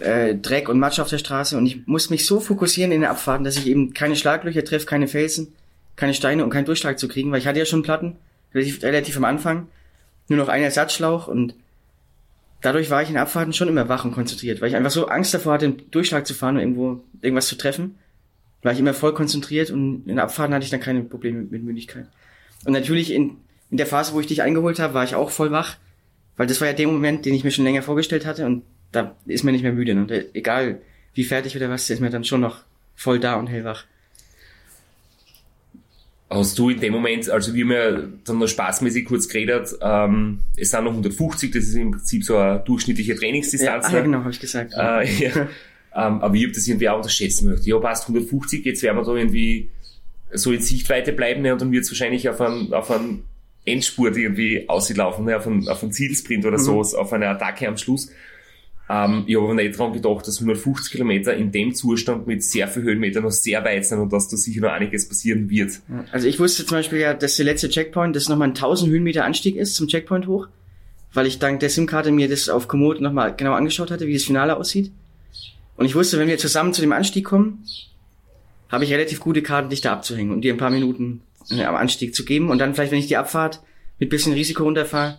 äh, Dreck und Matsch auf der Straße. Und ich muss mich so fokussieren in den Abfahrten, dass ich eben keine Schlaglöcher treffe, keine Felsen, keine Steine und keinen Durchschlag zu kriegen, weil ich hatte ja schon Platten, relativ, relativ am Anfang, nur noch einen Ersatzschlauch. Und dadurch war ich in Abfahrten schon immer wach und konzentriert, weil ich einfach so Angst davor hatte, einen Durchschlag zu fahren und irgendwo irgendwas zu treffen. War ich immer voll konzentriert und in Abfahrten hatte ich dann keine Probleme mit Müdigkeit. Und natürlich in, in der Phase, wo ich dich eingeholt habe, war ich auch voll wach, weil das war ja der Moment, den ich mir schon länger vorgestellt hatte und da ist man nicht mehr müde. Ne? Der, egal wie fertig oder was, ist mir dann schon noch voll da und hellwach. Hast du in dem Moment, also wir haben ja dann noch spaßmäßig kurz geredet, ähm, es sind noch 150, das ist im Prinzip so eine durchschnittliche Ja, Trainingsdistanz. ah, ja ne? genau, habe ich gesagt. Äh, ja. ähm, aber ich habe das irgendwie auch unterschätzen möchte. Ja, passt 150, jetzt werden wir da irgendwie so in Sichtweite bleiben ne, und dann wird es wahrscheinlich auf einen, auf einen Endspurt irgendwie auslaufen, ne, auf einen, auf einen Zielsprint oder so, auf eine Attacke am Schluss. Ähm, ich habe aber nicht dran gedacht, dass 150 Kilometer in dem Zustand mit sehr viel Höhenmeter noch sehr weit sind und dass da sicher noch einiges passieren wird. Also ich wusste zum Beispiel ja, dass der letzte Checkpoint, das nochmal ein 1000 Höhenmeter Anstieg ist zum Checkpoint hoch, weil ich dank der SIM-Karte mir das auf Komoot nochmal genau angeschaut hatte, wie das Finale aussieht. Und ich wusste, wenn wir zusammen zu dem Anstieg kommen, habe ich relativ gute Karten, dich da abzuhängen und dir ein paar Minuten am Anstieg zu geben. Und dann vielleicht, wenn ich die Abfahrt mit bisschen Risiko runterfahre,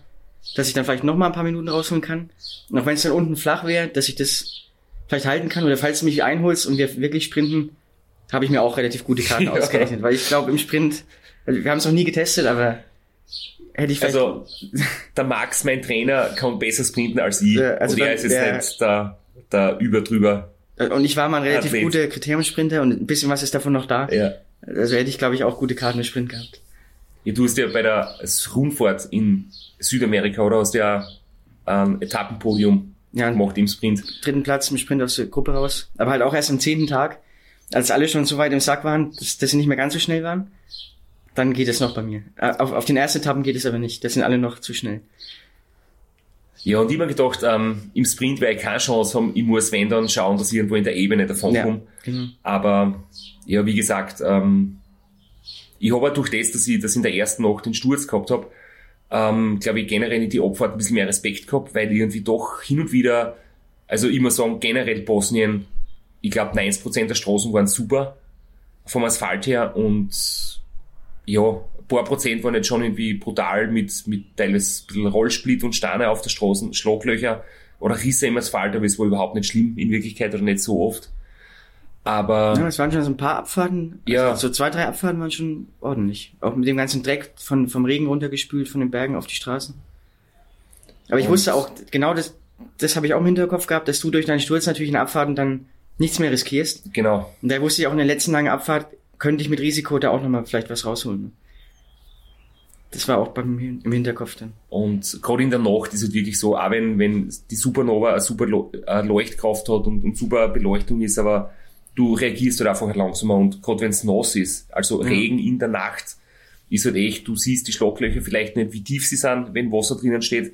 dass ich dann vielleicht nochmal ein paar Minuten rausholen kann. Und auch wenn es dann unten flach wäre, dass ich das vielleicht halten kann. Oder falls du mich einholst und wir wirklich sprinten, habe ich mir auch relativ gute Karten Ja. ausgerechnet. Weil ich glaube, im Sprint, also wir haben es noch nie getestet, aber hätte ich vielleicht... Also, der Max, mein Trainer, kann besser sprinten als ich. Ja, also und er ist jetzt der- nicht der, der Überdrüber. und ich war mal ein relativ Athlet. guter Kriteriumsprinter und ein bisschen was ist davon noch da. Ja. Also hätte ich, glaube ich, auch gute Karten im Sprint gehabt. Ja, du hast ja bei der Rundfahrt in Südamerika oder hast ja ein Etappenpodium Ja, gemacht im Sprint. dritten Platz im Sprint aus der Gruppe raus. Aber halt auch erst am zehnten Tag, als alle schon so weit im Sack waren, dass, dass sie nicht mehr ganz so schnell waren. Dann geht es noch bei mir. Äh, Auf, auf den ersten Etappen geht es aber nicht. Das sind alle noch zu schnell. Ja, und ich mir gedacht, ähm, im Sprint werde ich keine Chance haben, ich muss wenn dann schauen, dass ich irgendwo in der Ebene davon Ja, komme. genau. Aber ja, wie gesagt, ähm, ich habe auch durch das, dass ich das in der ersten Nacht den Sturz gehabt habe, ähm, glaube ich generell in die Abfahrt ein bisschen mehr Respekt gehabt, weil irgendwie doch hin und wieder, also ich muss sagen, generell Bosnien, ich glaube 90% der Straßen waren super vom Asphalt her und ja, paar Prozent waren jetzt schon irgendwie brutal mit, mit teilweise ein bisschen Rollsplit und Steine auf der Straße, Schlaglöcher oder Risse im Asphalt, aber es war überhaupt nicht schlimm in Wirklichkeit oder nicht so oft. Aber Ja, es waren schon so ein paar Abfahrten. Ja. Also so zwei, drei Abfahrten waren schon ordentlich. Auch mit dem ganzen Dreck von, vom Regen runtergespült, von den Bergen auf die Straßen. Aber ich Und- wusste auch, genau das, das habe ich auch im Hinterkopf gehabt, dass du durch deinen Sturz natürlich in Abfahrten dann nichts mehr riskierst. genau, Und da wusste ich auch in der letzten langen Abfahrt, könnte ich mit Risiko da auch nochmal vielleicht was rausholen. Das war auch beim, im Hinterkopf dann. Und gerade in der Nacht ist es wirklich so, auch wenn, wenn die Supernova eine super Leuchtkraft hat und, und super Beleuchtung ist, aber du reagierst halt einfach langsamer und gerade wenn es nass ist, also Regen in der Nacht, ist halt echt, du siehst die Schlaglöcher vielleicht nicht, wie tief sie sind, wenn Wasser drinnen steht.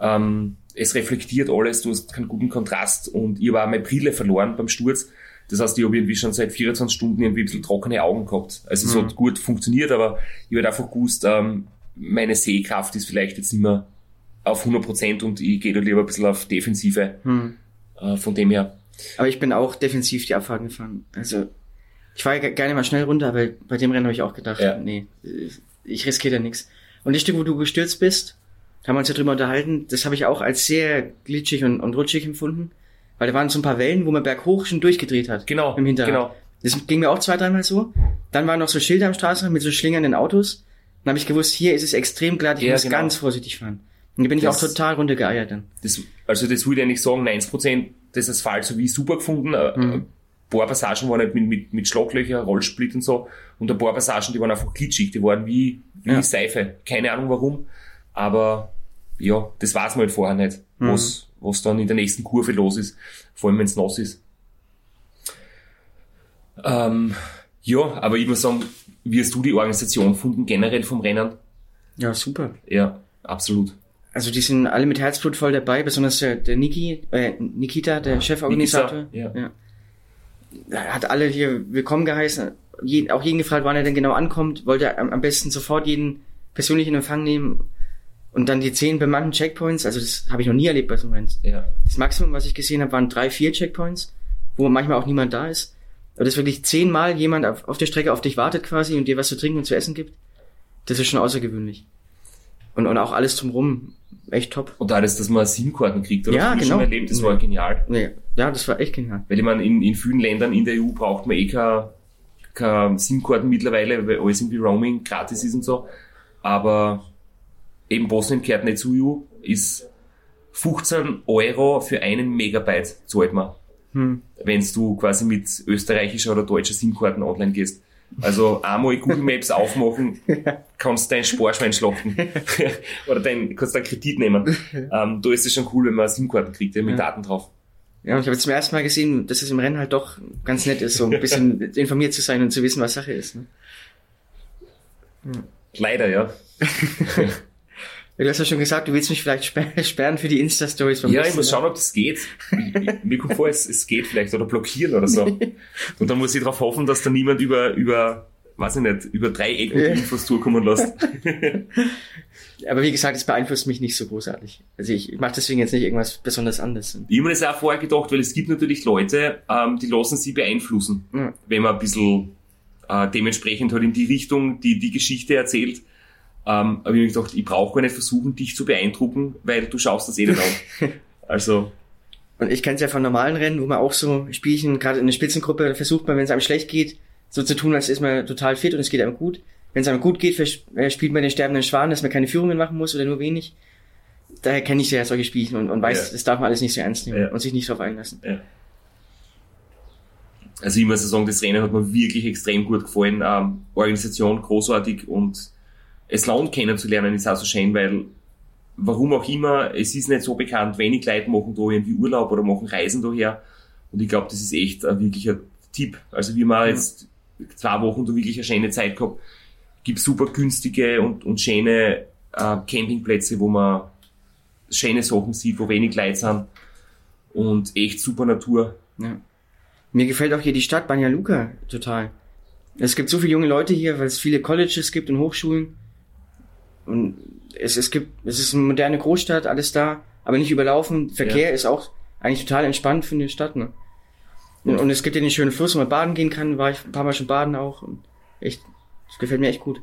Ähm, es reflektiert alles, du hast keinen guten Kontrast und ich habe auch meine Brille verloren beim Sturz. Das heißt, ich habe irgendwie schon seit 24 Stunden irgendwie ein bisschen trockene Augen gehabt. Also es Mhm. hat gut funktioniert, aber ich habe einfach gewusst, ähm, meine Sehkraft ist vielleicht jetzt nicht mehr auf 100% und ich gehe da lieber ein bisschen auf Defensive. Hm. Äh, von dem her, Aber ich bin auch defensiv die Abfahrten gefahren. Also, ich fahre ja gerne mal schnell runter, aber bei dem Rennen habe ich auch gedacht, Ja. nee, ich riskiere da nichts. Und das Stück, wo du gestürzt bist, haben wir uns ja drüber unterhalten, das habe ich auch als sehr glitschig und, und rutschig empfunden. Weil da waren so ein paar Wellen, wo man berghoch schon durchgedreht hat. Genau, Im Hinterrad. genau. Das ging mir auch zwei, dreimal so. Dann waren noch so Schilder am Straßenrand mit so schlingernden Autos. Dann habe ich gewusst, hier ist es extrem glatt, ich Ja, muss genau. ganz vorsichtig fahren. Und da bin ich Das- auch total runtergeeiert dann. das, also das würde ich eigentlich sagen, 90% des Asphalts habe ich super gefunden. Äh, Mhm. Ein paar Passagen waren halt mit, mit, mit Schlaglöcher, Rollsplit und so. Und ein paar Passagen, die waren einfach glitschig, die waren wie, wie Ja. Seife. Keine Ahnung warum. Aber ja, das weiß man halt vorher nicht, Mhm. was, was dann in der nächsten Kurve los ist. Vor allem, wenn es nass ist. Ähm, ja, aber ich muss sagen, wie hast du die Organisation gefunden, generell vom Rennen? Ja, super. Ja, absolut. Also die sind alle mit Herzblut voll dabei, besonders der, der Niki, äh, Nikita, der Cheforganisator. Nikita, ja. Er hat alle hier willkommen geheißen, jeden, auch jeden gefragt, wann er denn genau ankommt, wollte am, am besten sofort jeden persönlich in Empfang nehmen und dann die zehn bemannten Checkpoints, also das habe ich noch nie erlebt bei so einem Rennen. Ja. Das Maximum, was ich gesehen habe, waren drei, vier Checkpoints, wo manchmal auch niemand da ist. Aber dass wirklich zehnmal jemand auf, auf der Strecke auf dich wartet quasi und dir was zu trinken und zu essen gibt, das ist schon außergewöhnlich. Und, und auch alles drumrum, echt top. Und alles, dass man SIM-Karten kriegt, oder? Ja, Früher genau. schon erlebt, das war genial. Nee, ja, das war echt genial. Weil ich meine, in, in vielen Ländern in der EU braucht man eh keine, keine SIM-Karten mittlerweile, weil alles irgendwie Roaming gratis ist und so. Aber eben Bosnien gehört nicht zur EU, ist 15 Euro für einen Megabyte zahlt man. Hm. Wenn du quasi mit österreichischer oder deutscher SIM-Karten online gehst. Also einmal Google Maps aufmachen, kannst dein Sparschwein schlachten. oder dein, kannst deinen Kredit nehmen. Ähm, da ist es schon cool, wenn man SIM-Karten kriegt, ja, mit Ja. Daten drauf. Ja, und ich habe jetzt zum ersten Mal gesehen, dass es im Rennen halt doch ganz nett ist, so ein bisschen informiert zu sein und zu wissen, was Sache ist. Ne? Leider, ja. Du hast ja schon gesagt, du willst mich vielleicht sper- sperren für die Insta-Stories vom Ja, ich nächsten muss schauen, ob das geht. Ich- ich- Mir kommt vor, es, es geht vielleicht oder blockieren oder so. Und dann muss ich darauf hoffen, dass da niemand über, über, weiß ich nicht, über drei Ecken die Infos zukommen lässt. Aber wie gesagt, es beeinflusst mich nicht so großartig. Also ich, ich mache deswegen jetzt nicht irgendwas besonders anderes. Ich habe mir das auch vorher gedacht, weil es gibt natürlich Leute, ähm, die lassen sie beeinflussen. Ja. Wenn man ein bisschen äh, dementsprechend halt in die Richtung die, die Geschichte erzählt. Ähm, aber ich habe mir gedacht, ich brauche gar nicht versuchen, dich zu beeindrucken, weil du schaust das eh nicht an. Also, Und ich kenne es ja von normalen Rennen, wo man auch so Spielchen, gerade in der Spitzengruppe, da versucht man, wenn es einem schlecht geht, so zu tun, als ist man total fit und es geht einem gut. Wenn es einem gut geht, äh, spielt man den sterbenden Schwan, dass man keine Führungen machen muss oder nur wenig. Daher kenne ich ja solche Spielchen und, und weiß, Ja. das darf man alles nicht so ernst nehmen Ja. und sich nicht drauf einlassen. Also ich muss sagen, das Rennen hat mir wirklich extrem gut gefallen. Ähm, Organisation großartig und das Land kennenzulernen ist auch so schön, weil warum auch immer, es ist nicht so bekannt, wenig Leute machen da irgendwie Urlaub oder machen Reisen daher. Und ich glaube, das ist echt ein wirklicher Tipp. Also wir haben auch jetzt zwei Wochen da wirklich eine schöne Zeit gehabt. Gibt super günstige und, und schöne äh, Campingplätze, wo man schöne Sachen sieht, wo wenig Leute sind. Und echt super Natur. Ja. Mir gefällt auch hier die Stadt Banja Luka total. Es gibt so viele junge Leute hier, weil es viele Colleges gibt und Hochschulen. Und es, es gibt, es ist eine moderne Großstadt, alles da, aber nicht überlaufen. Verkehr ist auch eigentlich total entspannt für eine Stadt, ne? Und, und es gibt ja den schönen Fluss, wo man baden gehen kann, war ich ein paar Mal schon baden auch. Und echt, das gefällt mir echt gut.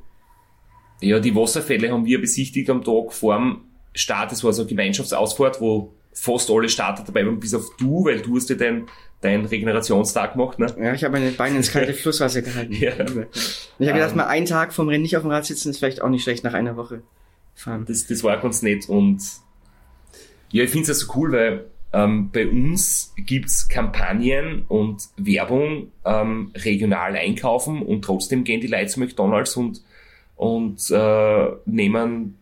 Ja, die Wasserfälle haben wir besichtigt am Tag vor dem Start. Das war so eine Gemeinschaftsausfahrt, wo fast alle Starter dabei waren, bis auf du, weil du hast ja deinen dein Regenerationstag gemacht, ne? Ja, ich habe meine Beine ins kalte Flusswasser gehalten. Ja. Ich habe gedacht, Ähm. mal einen Tag vom Rennen nicht auf dem Rad sitzen, ist vielleicht auch nicht schlecht nach einer Woche fahren. Das, das war ganz nett und ja, ich finde es ja so cool, weil ähm, bei uns gibt's Kampagnen und Werbung ähm, regional einkaufen und trotzdem gehen die Leute zu McDonalds und, und äh, nehmen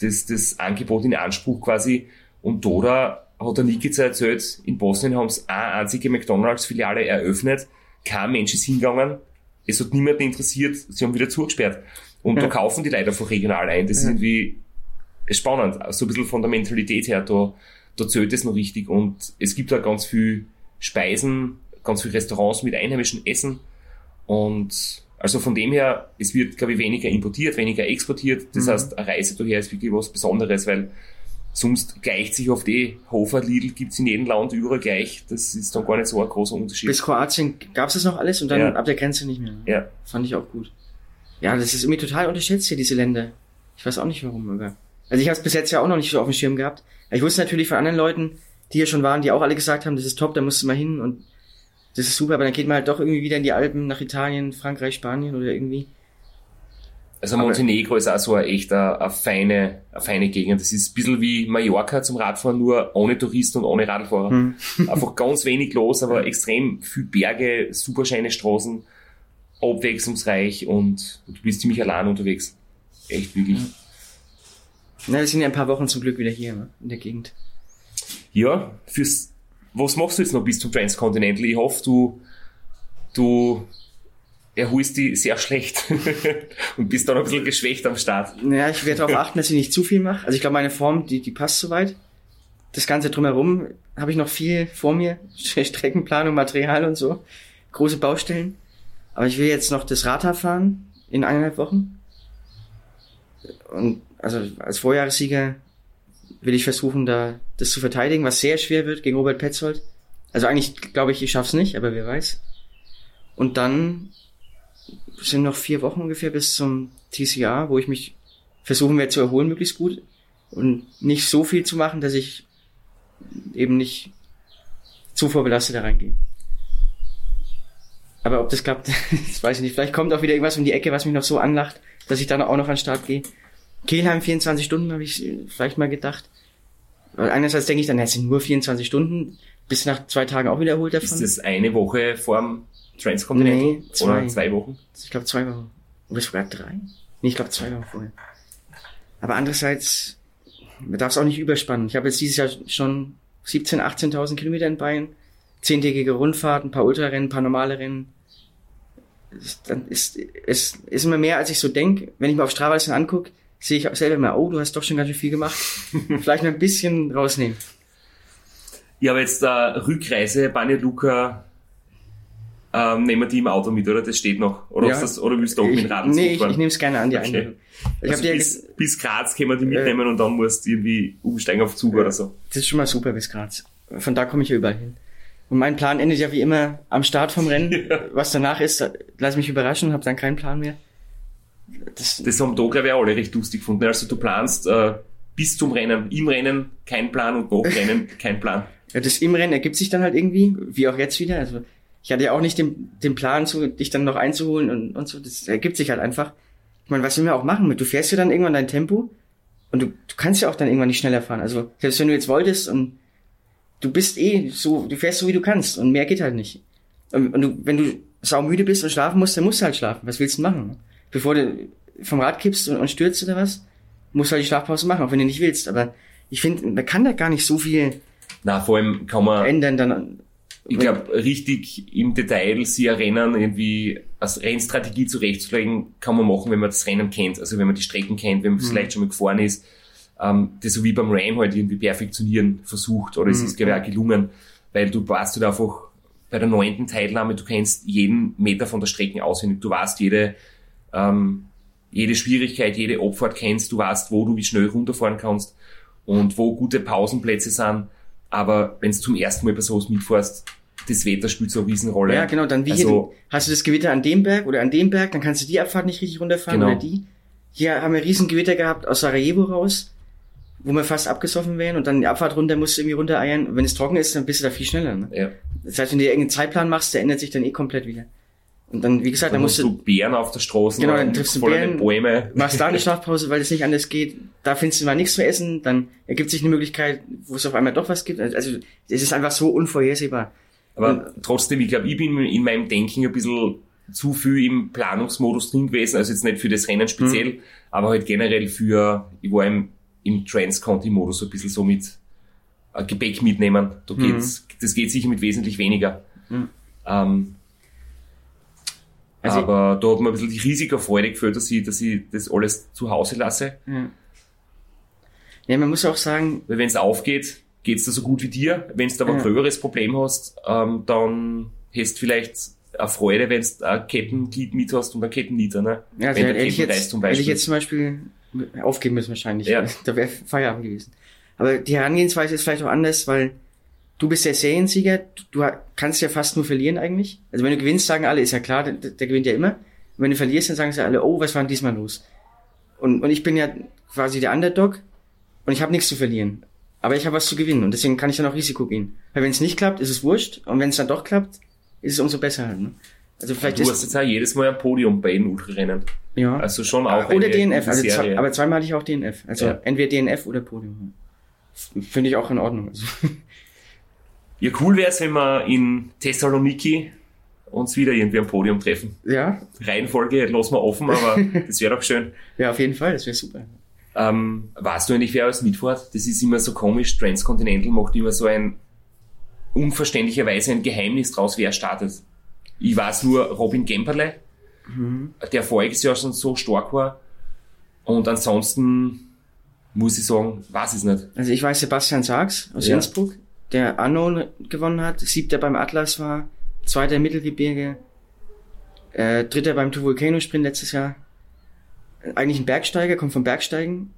das, das Angebot in Anspruch quasi. Und Dora hat der Nikica erzählt, in Bosnien haben sie eine einzige McDonalds-Filiale eröffnet, kein Mensch ist hingegangen, es hat niemanden interessiert, sie haben wieder zugesperrt. Und da Ja. kaufen die Leute einfach regional ein. Das ist Ja. irgendwie ist spannend. So ein bisschen von der Mentalität her, da, da zählt es noch richtig. Und es gibt da ganz viel Speisen, ganz viele Restaurants mit einheimischem Essen. Und also von dem her, es wird, glaube ich, weniger importiert, weniger exportiert. Das Mhm. heißt, eine Reise daher ist wirklich was Besonderes, weil sonst gleicht sich oft eh Hofer, Lidl gibt's in jedem Land überall gleich. Das ist dann gar nicht so ein großer Unterschied. Bis Kroatien gab's das noch alles und dann Ja. ab der Grenze nicht mehr. ja. Fand ich auch gut. Ja, das ist irgendwie total unterschätzt hier, diese Länder. Ich weiß auch nicht warum, aber. Also ich habe es bis jetzt ja auch noch nicht so auf dem Schirm gehabt. Ich wusste natürlich von anderen Leuten, die hier schon waren, die auch alle gesagt haben, das ist top, da musst du mal hin und das ist super, aber dann geht man halt doch irgendwie wieder in die Alpen, nach Italien, Frankreich, Spanien oder irgendwie. Also Montenegro ist auch so eine echt eine, eine feine, eine feine Gegend. Das ist ein bisschen wie Mallorca zum Radfahren, nur ohne Touristen und ohne Radfahrer. Hm. Einfach ganz wenig los, aber extrem viel Berge, super schöne Straßen, abwechslungsreich und du bist ziemlich allein unterwegs. Echt wirklich. Na, wir sind ja ein paar Wochen zum Glück wieder hier, ne, in der Gegend. Ja, fürs, was machst du jetzt noch bis zum Transcontinental? Ich hoffe, du, du erholst dich sehr schlecht und bist dann ein bisschen geschwächt am Start. Naja, ich werde darauf achten, dass ich nicht zu viel mache. Also ich glaube, meine Form, die, die passt soweit. Das Ganze drumherum habe ich noch viel vor mir. Streckenplanung, Material und so. Große Baustellen. Aber ich will jetzt noch das Radhaar fahren in eineinhalb Wochen. Und also als Vorjahressieger will ich versuchen, da das zu verteidigen, was sehr schwer wird gegen Robert Petzold. Also eigentlich glaube ich, ich schaff's nicht, aber wer weiß. Und dann sind noch vier Wochen ungefähr bis zum TCA, wo ich mich versuchen werde zu erholen, möglichst gut. Und nicht so viel zu machen, dass ich eben nicht zu vorbelastet da reingehe. Aber ob das klappt, das weiß ich nicht. Vielleicht kommt auch wieder irgendwas um die Ecke, was mich noch so anlacht, dass ich dann auch noch an den Start gehe. Kehlheim 24 Stunden, habe ich vielleicht mal gedacht. Weil einerseits denke ich dann, es sind nur 24 Stunden, bis nach zwei Tagen auch wieder erholt davon. Ist das eine Woche vorm Transcontinental? Nee, zwei. Oder zwei Wochen? Ich glaube zwei Wochen. Oder sogar drei? Nee, ich glaube zwei Wochen vorher. Aber andererseits, man darf es auch nicht überspannen. Ich habe jetzt dieses Jahr schon 17.000, 18.000 Kilometer in Bayern, zehntägige Rundfahrt, ein paar Ultrarennen, ein paar normale Rennen. Dann ist es ist immer mehr, als ich so denk. Wenn ich mir auf Strava das dann angucke, sehe ich auch selber immer, oh, du hast doch schon ganz schön viel gemacht. Vielleicht mal ein bisschen rausnehmen. Ja, aber jetzt äh, Rückreise, Banja Luka, ähm, nehmen wir die im Auto mit, oder? Das steht noch. Oder, Ja. das, oder willst du auch mit Ich, dem Rad nee, ich, ich nehme es gerne an, die Okay. Ich also bis, bis Graz können wir die mitnehmen und dann musst du irgendwie umsteigen auf Zug oder so. Das ist schon mal super bis Graz. Von da komme ich ja überall hin. Und mein Plan endet ja wie immer am Start vom Rennen. Ja. Was danach ist, lass mich überraschen, habe dann keinen Plan mehr. Das, Das haben da, glaube ich, auch alle recht lustig gefunden. Also du planst äh, bis zum Rennen, im Rennen kein Plan und nach Rennen kein Plan. ja, das im Rennen ergibt sich dann halt irgendwie, wie auch jetzt wieder. Also ich hatte ja auch nicht den, den Plan, so, dich dann noch einzuholen und, und so. Das ergibt sich halt einfach. Ich meine, was will man auch machen mit? Du fährst ja dann irgendwann dein Tempo und du, du kannst ja auch dann irgendwann nicht schneller fahren. Also selbst wenn du jetzt wolltest und du bist eh so, du fährst so wie du kannst und mehr geht halt nicht. Und, und du, wenn du saumüde bist und schlafen musst, dann musst du halt schlafen. Was willst du machen? Bevor du vom Rad kippst und, und stürzt oder was, musst du halt die Schlafpause machen, auch wenn du nicht willst. Aber ich finde, man kann da gar nicht so viel Na, vor allem kann man ändern dann. Ich glaube, richtig im Detail sich ein Rennen irgendwie als Rennstrategie zurechtzulegen, kann man machen, wenn man das Rennen kennt. Also wenn man die Strecken kennt, wenn man vielleicht schon mal gefahren ist. Ähm, das so wie beim Ram halt irgendwie perfektionieren versucht. Oder es ist, glaube ich, auch gelungen. Weil du weißt halt einfach bei der neunten Teilnahme, du kennst jeden Meter von der Strecke auswendig. Du weißt jede, ähm, jede Schwierigkeit, jede Abfahrt kennst. Du weißt, wo du wie schnell runterfahren kannst und wo gute Pausenplätze sind. Aber wenn du zum ersten Mal bei sowas mitfährst, das Wetter spielt so eine Riesenrolle. Ja, genau, dann wie hier, also, hast du das Gewitter an dem Berg oder an dem Berg, dann kannst du die Abfahrt nicht richtig runterfahren Genau. oder die. Hier haben wir riesen Gewitter gehabt aus Sarajevo raus, wo wir fast abgesoffen wären und dann die Abfahrt runter musst du irgendwie runtereiern. Wenn es trocken ist, dann bist du da viel schneller. Ne? ja. Das heißt, wenn du dir irgendeinen Zeitplan machst, der ändert sich dann eh komplett wieder. Und dann, wie gesagt, Dann dann musst musst du Bären auf der Straße, Genau, dann triffst du Bären, Bäume. machst da eine Schlafpause, weil es nicht anders geht. Da findest du mal nichts zu essen, dann ergibt sich eine Möglichkeit, wo es auf einmal doch was gibt. Also es ist einfach so unvorhersehbar. Aber trotzdem, ich glaube, ich bin in meinem Denken ein bisschen zu viel im Planungsmodus drin gewesen. Also jetzt nicht für das Rennen speziell, Mhm. aber halt generell für, ich war im, im Trans-Conti-Modus ein bisschen so mit äh, Gepäck mitnehmen. Da geht's, das geht sicher mit wesentlich weniger. Mhm. Ähm, Also- aber da hat mir ein bisschen die Risikerfreude gefühlt, dass ich, dass ich das alles zu Hause lasse. Ja. Ja, man muss auch sagen, Weil wenn es aufgeht, geht's dir so gut wie dir. Wenn du aber ein Ja. gröberes Problem hast, ähm, dann hast du vielleicht eine Freude, wenn du ein Kettenglied mit hast und ein Kettennieder, ne? ja, also wenn hätte der ich jetzt, zum hätte ich Beispiel. jetzt zum Beispiel aufgeben müssen wahrscheinlich. Ja. Da wäre Feierabend gewesen. Aber die Herangehensweise ist vielleicht auch anders, weil du bist der Seriensieger, du kannst ja fast nur verlieren eigentlich. Also wenn du gewinnst, sagen alle, ist ja klar, der, der gewinnt ja immer. Und wenn du verlierst, dann sagen sie alle, oh, was war denn diesmal los? Und, und ich bin ja quasi der Underdog und ich habe nichts zu verlieren. Aber ich habe was zu gewinnen und deswegen kann ich dann auch Risiko gehen. Weil wenn es nicht klappt, ist es wurscht und wenn es dann doch klappt, ist es umso besser halt. Ne? Also vielleicht du ist hast jetzt auch jedes Mal ein Podium bei den Ultrarennen. ja. Also schon auch oder DNF, also zwei, aber zweimal hatte ich auch DNF. Also Ja. entweder DNF oder Podium. Finde ich auch in Ordnung. Also, Ja, cool wär's, wenn wir in Thessaloniki uns wieder irgendwie am Podium treffen. ja, Reihenfolge lassen wir offen, aber das wäre doch schön. ja, auf jeden Fall, das wäre super. Ähm, weißt du eigentlich, wer alles mitfährt? Das ist immer so komisch. Transcontinental macht immer so ein unverständlicherweise ein Geheimnis draus, wer startet. Ich weiß nur Robin Gemperle, der voriges Jahr schon so stark war. Und ansonsten muss ich sagen, weiß ich es nicht. Also ich weiß Sebastian Sachs aus Ja. Innsbruck, der Unknown gewonnen hat, siebter beim Atlas war, zweiter im Mittelgebirge, äh, dritter beim Volcano Sprint letztes Jahr. Eigentlich ein Bergsteiger, kommt vom Bergsteigen,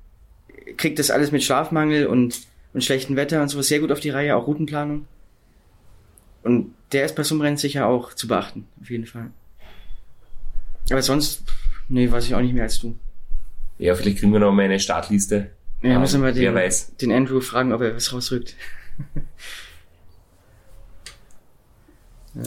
kriegt das alles mit Schlafmangel und, und schlechtem Wetter und sowas sehr gut auf die Reihe, auch Routenplanung. Und der ist bei so einem Rennen sicher auch zu beachten, auf jeden Fall. Aber sonst, nee, weiß ich auch nicht mehr als du. Ja, vielleicht kriegen wir noch mal eine Startliste. Ja, müssen wir wer den, weiß. den Andrew fragen, ob er was rausrückt. Ja.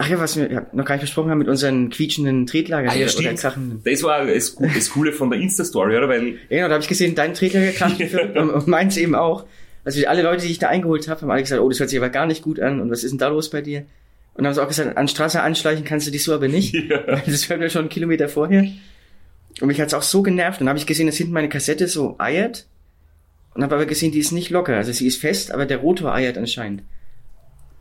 Ach ja, was wir ja, noch gar nicht besprochen haben mit unseren quietschenden Tretlager Ah, ja, oder krachenden. Das war das, das Coole von der Insta-Story, oder? Weil Ja, genau, da habe ich gesehen, dein Tretlager kracht und, und meins eben auch. Also alle Leute, die ich da eingeholt habe, haben alle gesagt, oh, das hört sich aber gar nicht gut an und was ist denn da los bei dir? Und dann haben sie auch gesagt, an Straße anschleichen kannst du dich so aber nicht. Ja. Das hört mir schon einen Kilometer vorher. Und mich hat's auch so genervt. Und dann habe ich gesehen, dass hinten meine Kassette so eiert. Und habe aber gesehen, die ist nicht locker. Also sie ist fest, aber der Rotor eiert anscheinend.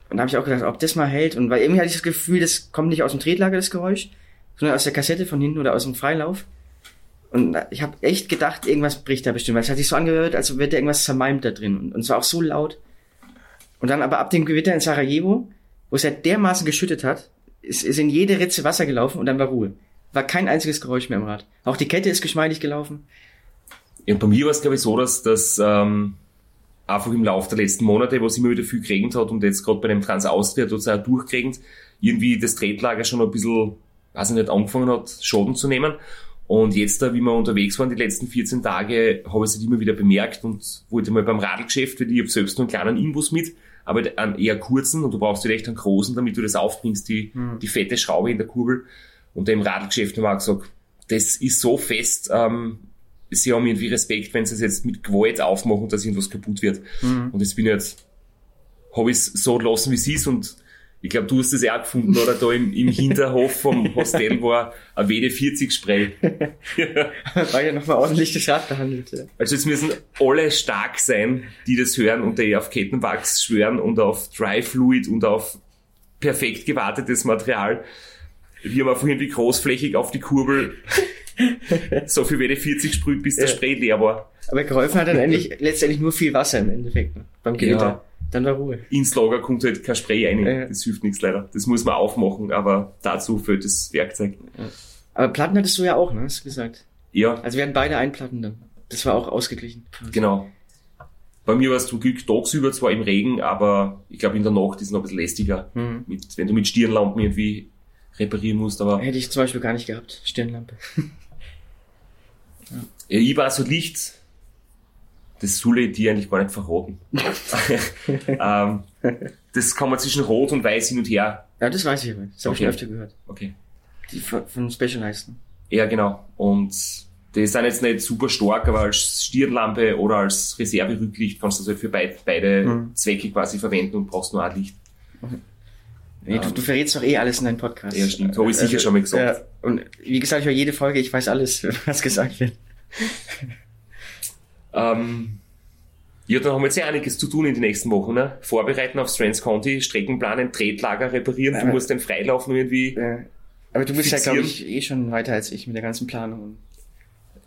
Und da habe ich auch gedacht, ob das mal hält. Und weil irgendwie hatte ich das Gefühl, das kommt nicht aus dem Tretlager, das Geräusch, sondern aus der Kassette von hinten oder aus dem Freilauf. Und ich habe echt gedacht, irgendwas bricht da bestimmt. Weil es hat sich so angehört, als wird da irgendwas zermalmt da drin. Und, und es war auch so laut. Und dann aber ab dem Gewitter in Sarajevo, wo es ja dermaßen geschüttet hat, ist, ist in jede Ritze Wasser gelaufen und dann war Ruhe. War kein einziges Geräusch mehr im Rad. Auch die Kette ist geschmeidig gelaufen. Ja, und bei mir war es, glaube ich, so, dass das ähm, einfach im Laufe der letzten Monate, wo es immer wieder viel geregnet hat und jetzt gerade bei dem Trans-Austria auch durchgeregnet, irgendwie das Tretlager schon ein bisschen, weiß ich nicht, angefangen hat, Schaden zu nehmen. Und jetzt, da, wie wir unterwegs waren, die letzten 14 Tage, habe ich es halt immer wieder bemerkt und wollte mal beim Radlgeschäft, weil ich habe selbst nur einen kleinen Inbus mit, aber einen eher kurzen und du brauchst echt einen großen, damit du das aufbringst, die, die fette Schraube in der Kurbel. Und da im Radlgeschäft haben wir auch gesagt, das ist so fest, ähm, sie haben irgendwie Respekt, wenn sie es jetzt mit Gewalt aufmachen, dass irgendwas kaputt wird. Und jetzt bin ich jetzt, habe ich es so lassen, wie es ist und ich glaube, du hast es auch gefunden, oder? Da im, im Hinterhof vom Hostel war ein WD-40-Spray. War ja nochmal ordentlich Rad behandelt. Ja. Also jetzt müssen alle stark sein, die das hören und die auf Kettenwachs schwören und auf Dry Fluid und auf perfekt gewartetes Material. Wir haben einfach irgendwie großflächig auf die Kurbel so viel WD-40 sprüht, bis der Ja. Spray leer war. Aber geholfen hat dann endlich, letztendlich nur viel Wasser im Endeffekt. Ne? Beim Gewitter. Ja. Dann war Ruhe. Ins Lager kommt halt kein Spray rein. Ja. Das hilft nichts leider. Das muss man aufmachen, aber dazu fehlt das Werkzeug. Aber Platten hattest du ja auch, ne? Hast du gesagt. Ja, Also wir hatten beide Einplatten dann. Das war auch ausgeglichen. genau. Bei mir war es zum Glück tagsüber zwar im Regen, aber ich glaube in der Nacht ist es noch ein bisschen lästiger, Mhm. mit, wenn du mit Stirnlampen irgendwie reparieren musst. Aber Hätte ich zum Beispiel gar nicht gehabt. Stirnlampe. ich war so Licht, das soll ich dir eigentlich gar nicht verraten. ähm, das kann man zwischen Rot und Weiß hin und her. Ja, das weiß ich aber. Das habe ich Okay. schon öfter gehört. Okay. Die von, Specialized. Ja, genau. Und die sind jetzt nicht super stark, aber als Stirnlampe oder als Reserverücklicht kannst du das halt für beid, beide Mhm. Zwecke quasi verwenden und brauchst nur ein Licht. Nee, du, du verrätst doch eh alles in deinem Podcast. Ja, stimmt. Habe ich sicher schon mal gesagt. Ja, und wie gesagt, ich höre jede Folge, ich weiß alles, was gesagt wird. Ähm, ja, dann haben wir jetzt ja einiges zu tun in den nächsten Wochen. Ne? Vorbereiten auf Strands County, Strecken planen, Tretlager reparieren. Du Ja. musst den Freilaufen irgendwie. Ja. Aber du bist ja, Fixieren. glaube ich, eh schon weiter als ich mit der ganzen Planung.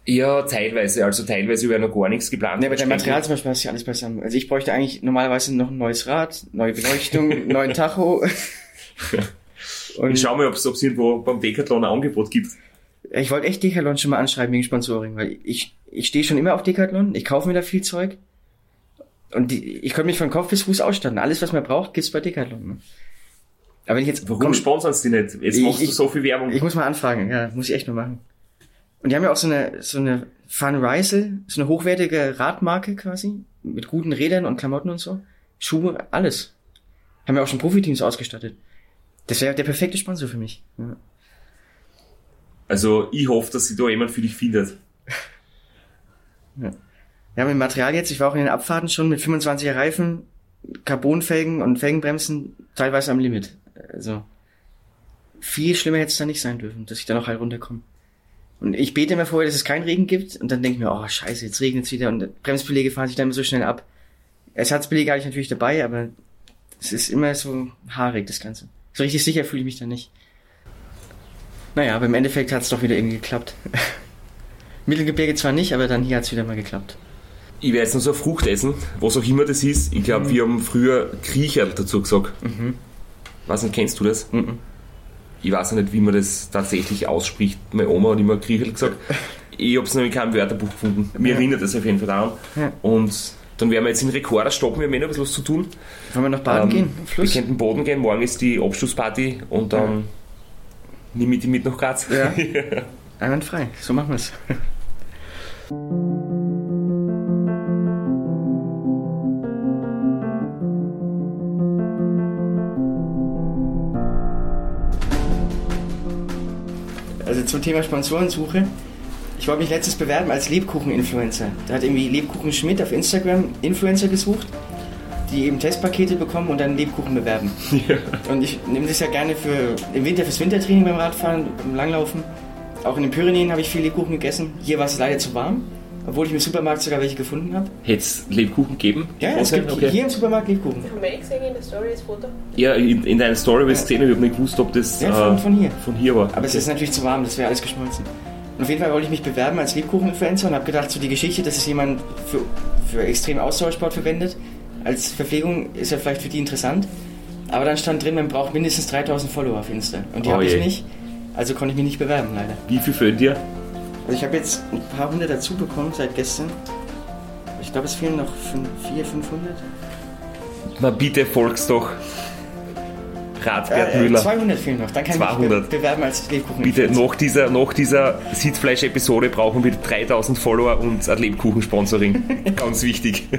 Ja, teilweise. Also teilweise wäre noch gar nichts geplant. Ne, aber dein Material zum Beispiel hast du ja alles beisammen. Also ich bräuchte eigentlich normalerweise noch ein neues Rad, neue Beleuchtung, neuen Tacho. Und Ich schau mal, ob es irgendwo beim Decathlon ein Angebot gibt. Ich wollte echt Decathlon schon mal anschreiben wegen Sponsoring, weil ich, ich stehe schon immer auf Decathlon, ich kaufe mir da viel Zeug. Und die, ich könnte mich von Kopf bis Fuß ausstatten. Alles, was man braucht, gibt's bei Decathlon. Ne? Aber wenn ich jetzt... Warum komm, sponsern sie die nicht? Jetzt Ich- machst du ich- so viel Werbung. Ich muss mal anfragen, ja, muss ich echt mal machen. Und die haben ja auch so eine, so eine Fun Risel, so eine hochwertige Radmarke quasi, mit guten Rädern und Klamotten und so. Schuhe, alles. Haben ja auch schon Profiteams ausgestattet. Das wäre der perfekte Sponsor für mich. Ja. Also ich hoffe, dass sich da jemand für dich findet. Ja, mit dem Material jetzt, ich war auch in den Abfahrten schon mit 25er Reifen, Carbonfelgen und Felgenbremsen teilweise am Limit. Also viel schlimmer hätte es da nicht sein dürfen, dass ich da noch halt runterkomme. Und ich bete immer vorher, dass es keinen Regen gibt und dann denke ich mir, oh scheiße, jetzt regnet es wieder und Bremsbeläge fahren sich dann immer so schnell ab. Ersatzbeläge habe ich natürlich dabei, aber es ist immer so haarig, das Ganze. So richtig sicher fühle ich mich da nicht. Naja, aber im Endeffekt hat es doch wieder irgendwie geklappt. Mittelgebirge zwar nicht, aber dann hier hat es wieder mal geklappt. Ich werde jetzt noch so eine Frucht essen, was auch immer das ist. Ich glaube, wir haben früher Kriecherl dazu gesagt. Was nicht, kennst du das? Mhm. Ich weiß ja nicht, wie man das tatsächlich ausspricht. Meine Oma hat immer Kriecherl gesagt. Ich habe es noch in keinem Wörterbuch gefunden. Mir Ja. erinnert das auf jeden Fall daran. Ja. Und dann werden wir jetzt in Rekorder stoppen, wir haben eh noch ein bisschen was zu tun. Wollen wir noch baden Ähm, gehen? Am Fluss? Wir könnten Boden gehen, morgen ist die Abschlussparty und dann nehme ich die mit nach Graz. Ja. Einwandfrei. So machen wir's. Also zum Thema Sponsorensuche. Ich wollte mich letztens bewerben als Lebkuchen-Influencer. Da hat irgendwie Lebkuchen Schmidt auf Instagram Influencer gesucht, die eben Testpakete bekommen und dann Lebkuchen bewerben. Und ich nehme das ja gerne für im Winter fürs Wintertraining beim Radfahren, beim Langlaufen. Auch in den Pyrenäen habe ich viel Lebkuchen gegessen. Hier war es leider zu warm, obwohl ich im Supermarkt sogar welche gefunden habe. Hätte es Lebkuchen geben? Ja, es gibt okay. hier im Supermarkt Lebkuchen. Haben wir eh gesehen in der Story das Foto? Ja, in, in deiner Story habe ich gesehen, ich habe nicht gewusst, ob das Ja, von- äh, von hier. von hier war. Aber es ist natürlich zu warm, das wäre alles geschmolzen. Und auf jeden Fall wollte ich mich bewerben als Lebkuchen-Influencer und habe gedacht, so die Geschichte, dass es jemand für, für extrem Ausdauersport verwendet, als Verpflegung ist ja vielleicht für die interessant. Aber dann stand drin, man braucht mindestens 3000 Follower auf Insta. Und die Oh habe ich nicht. Also konnte ich mich nicht bewerben, leider. Wie viel fehlen dir? Also ich habe jetzt ein paar hundert dazu bekommen seit gestern. Ich glaube, es fehlen noch 400, 500. Na bitte folgst doch Radbert Äh, äh, Müller. 200 fehlen noch. Dann kann ich mich 200. be bewerben als Lebkuchen. Bitte, nach dieser, nach dieser Sitzfleisch-Episode brauchen wir 3000 Follower und ein Lebkuchen-Sponsoring. Ganz wichtig.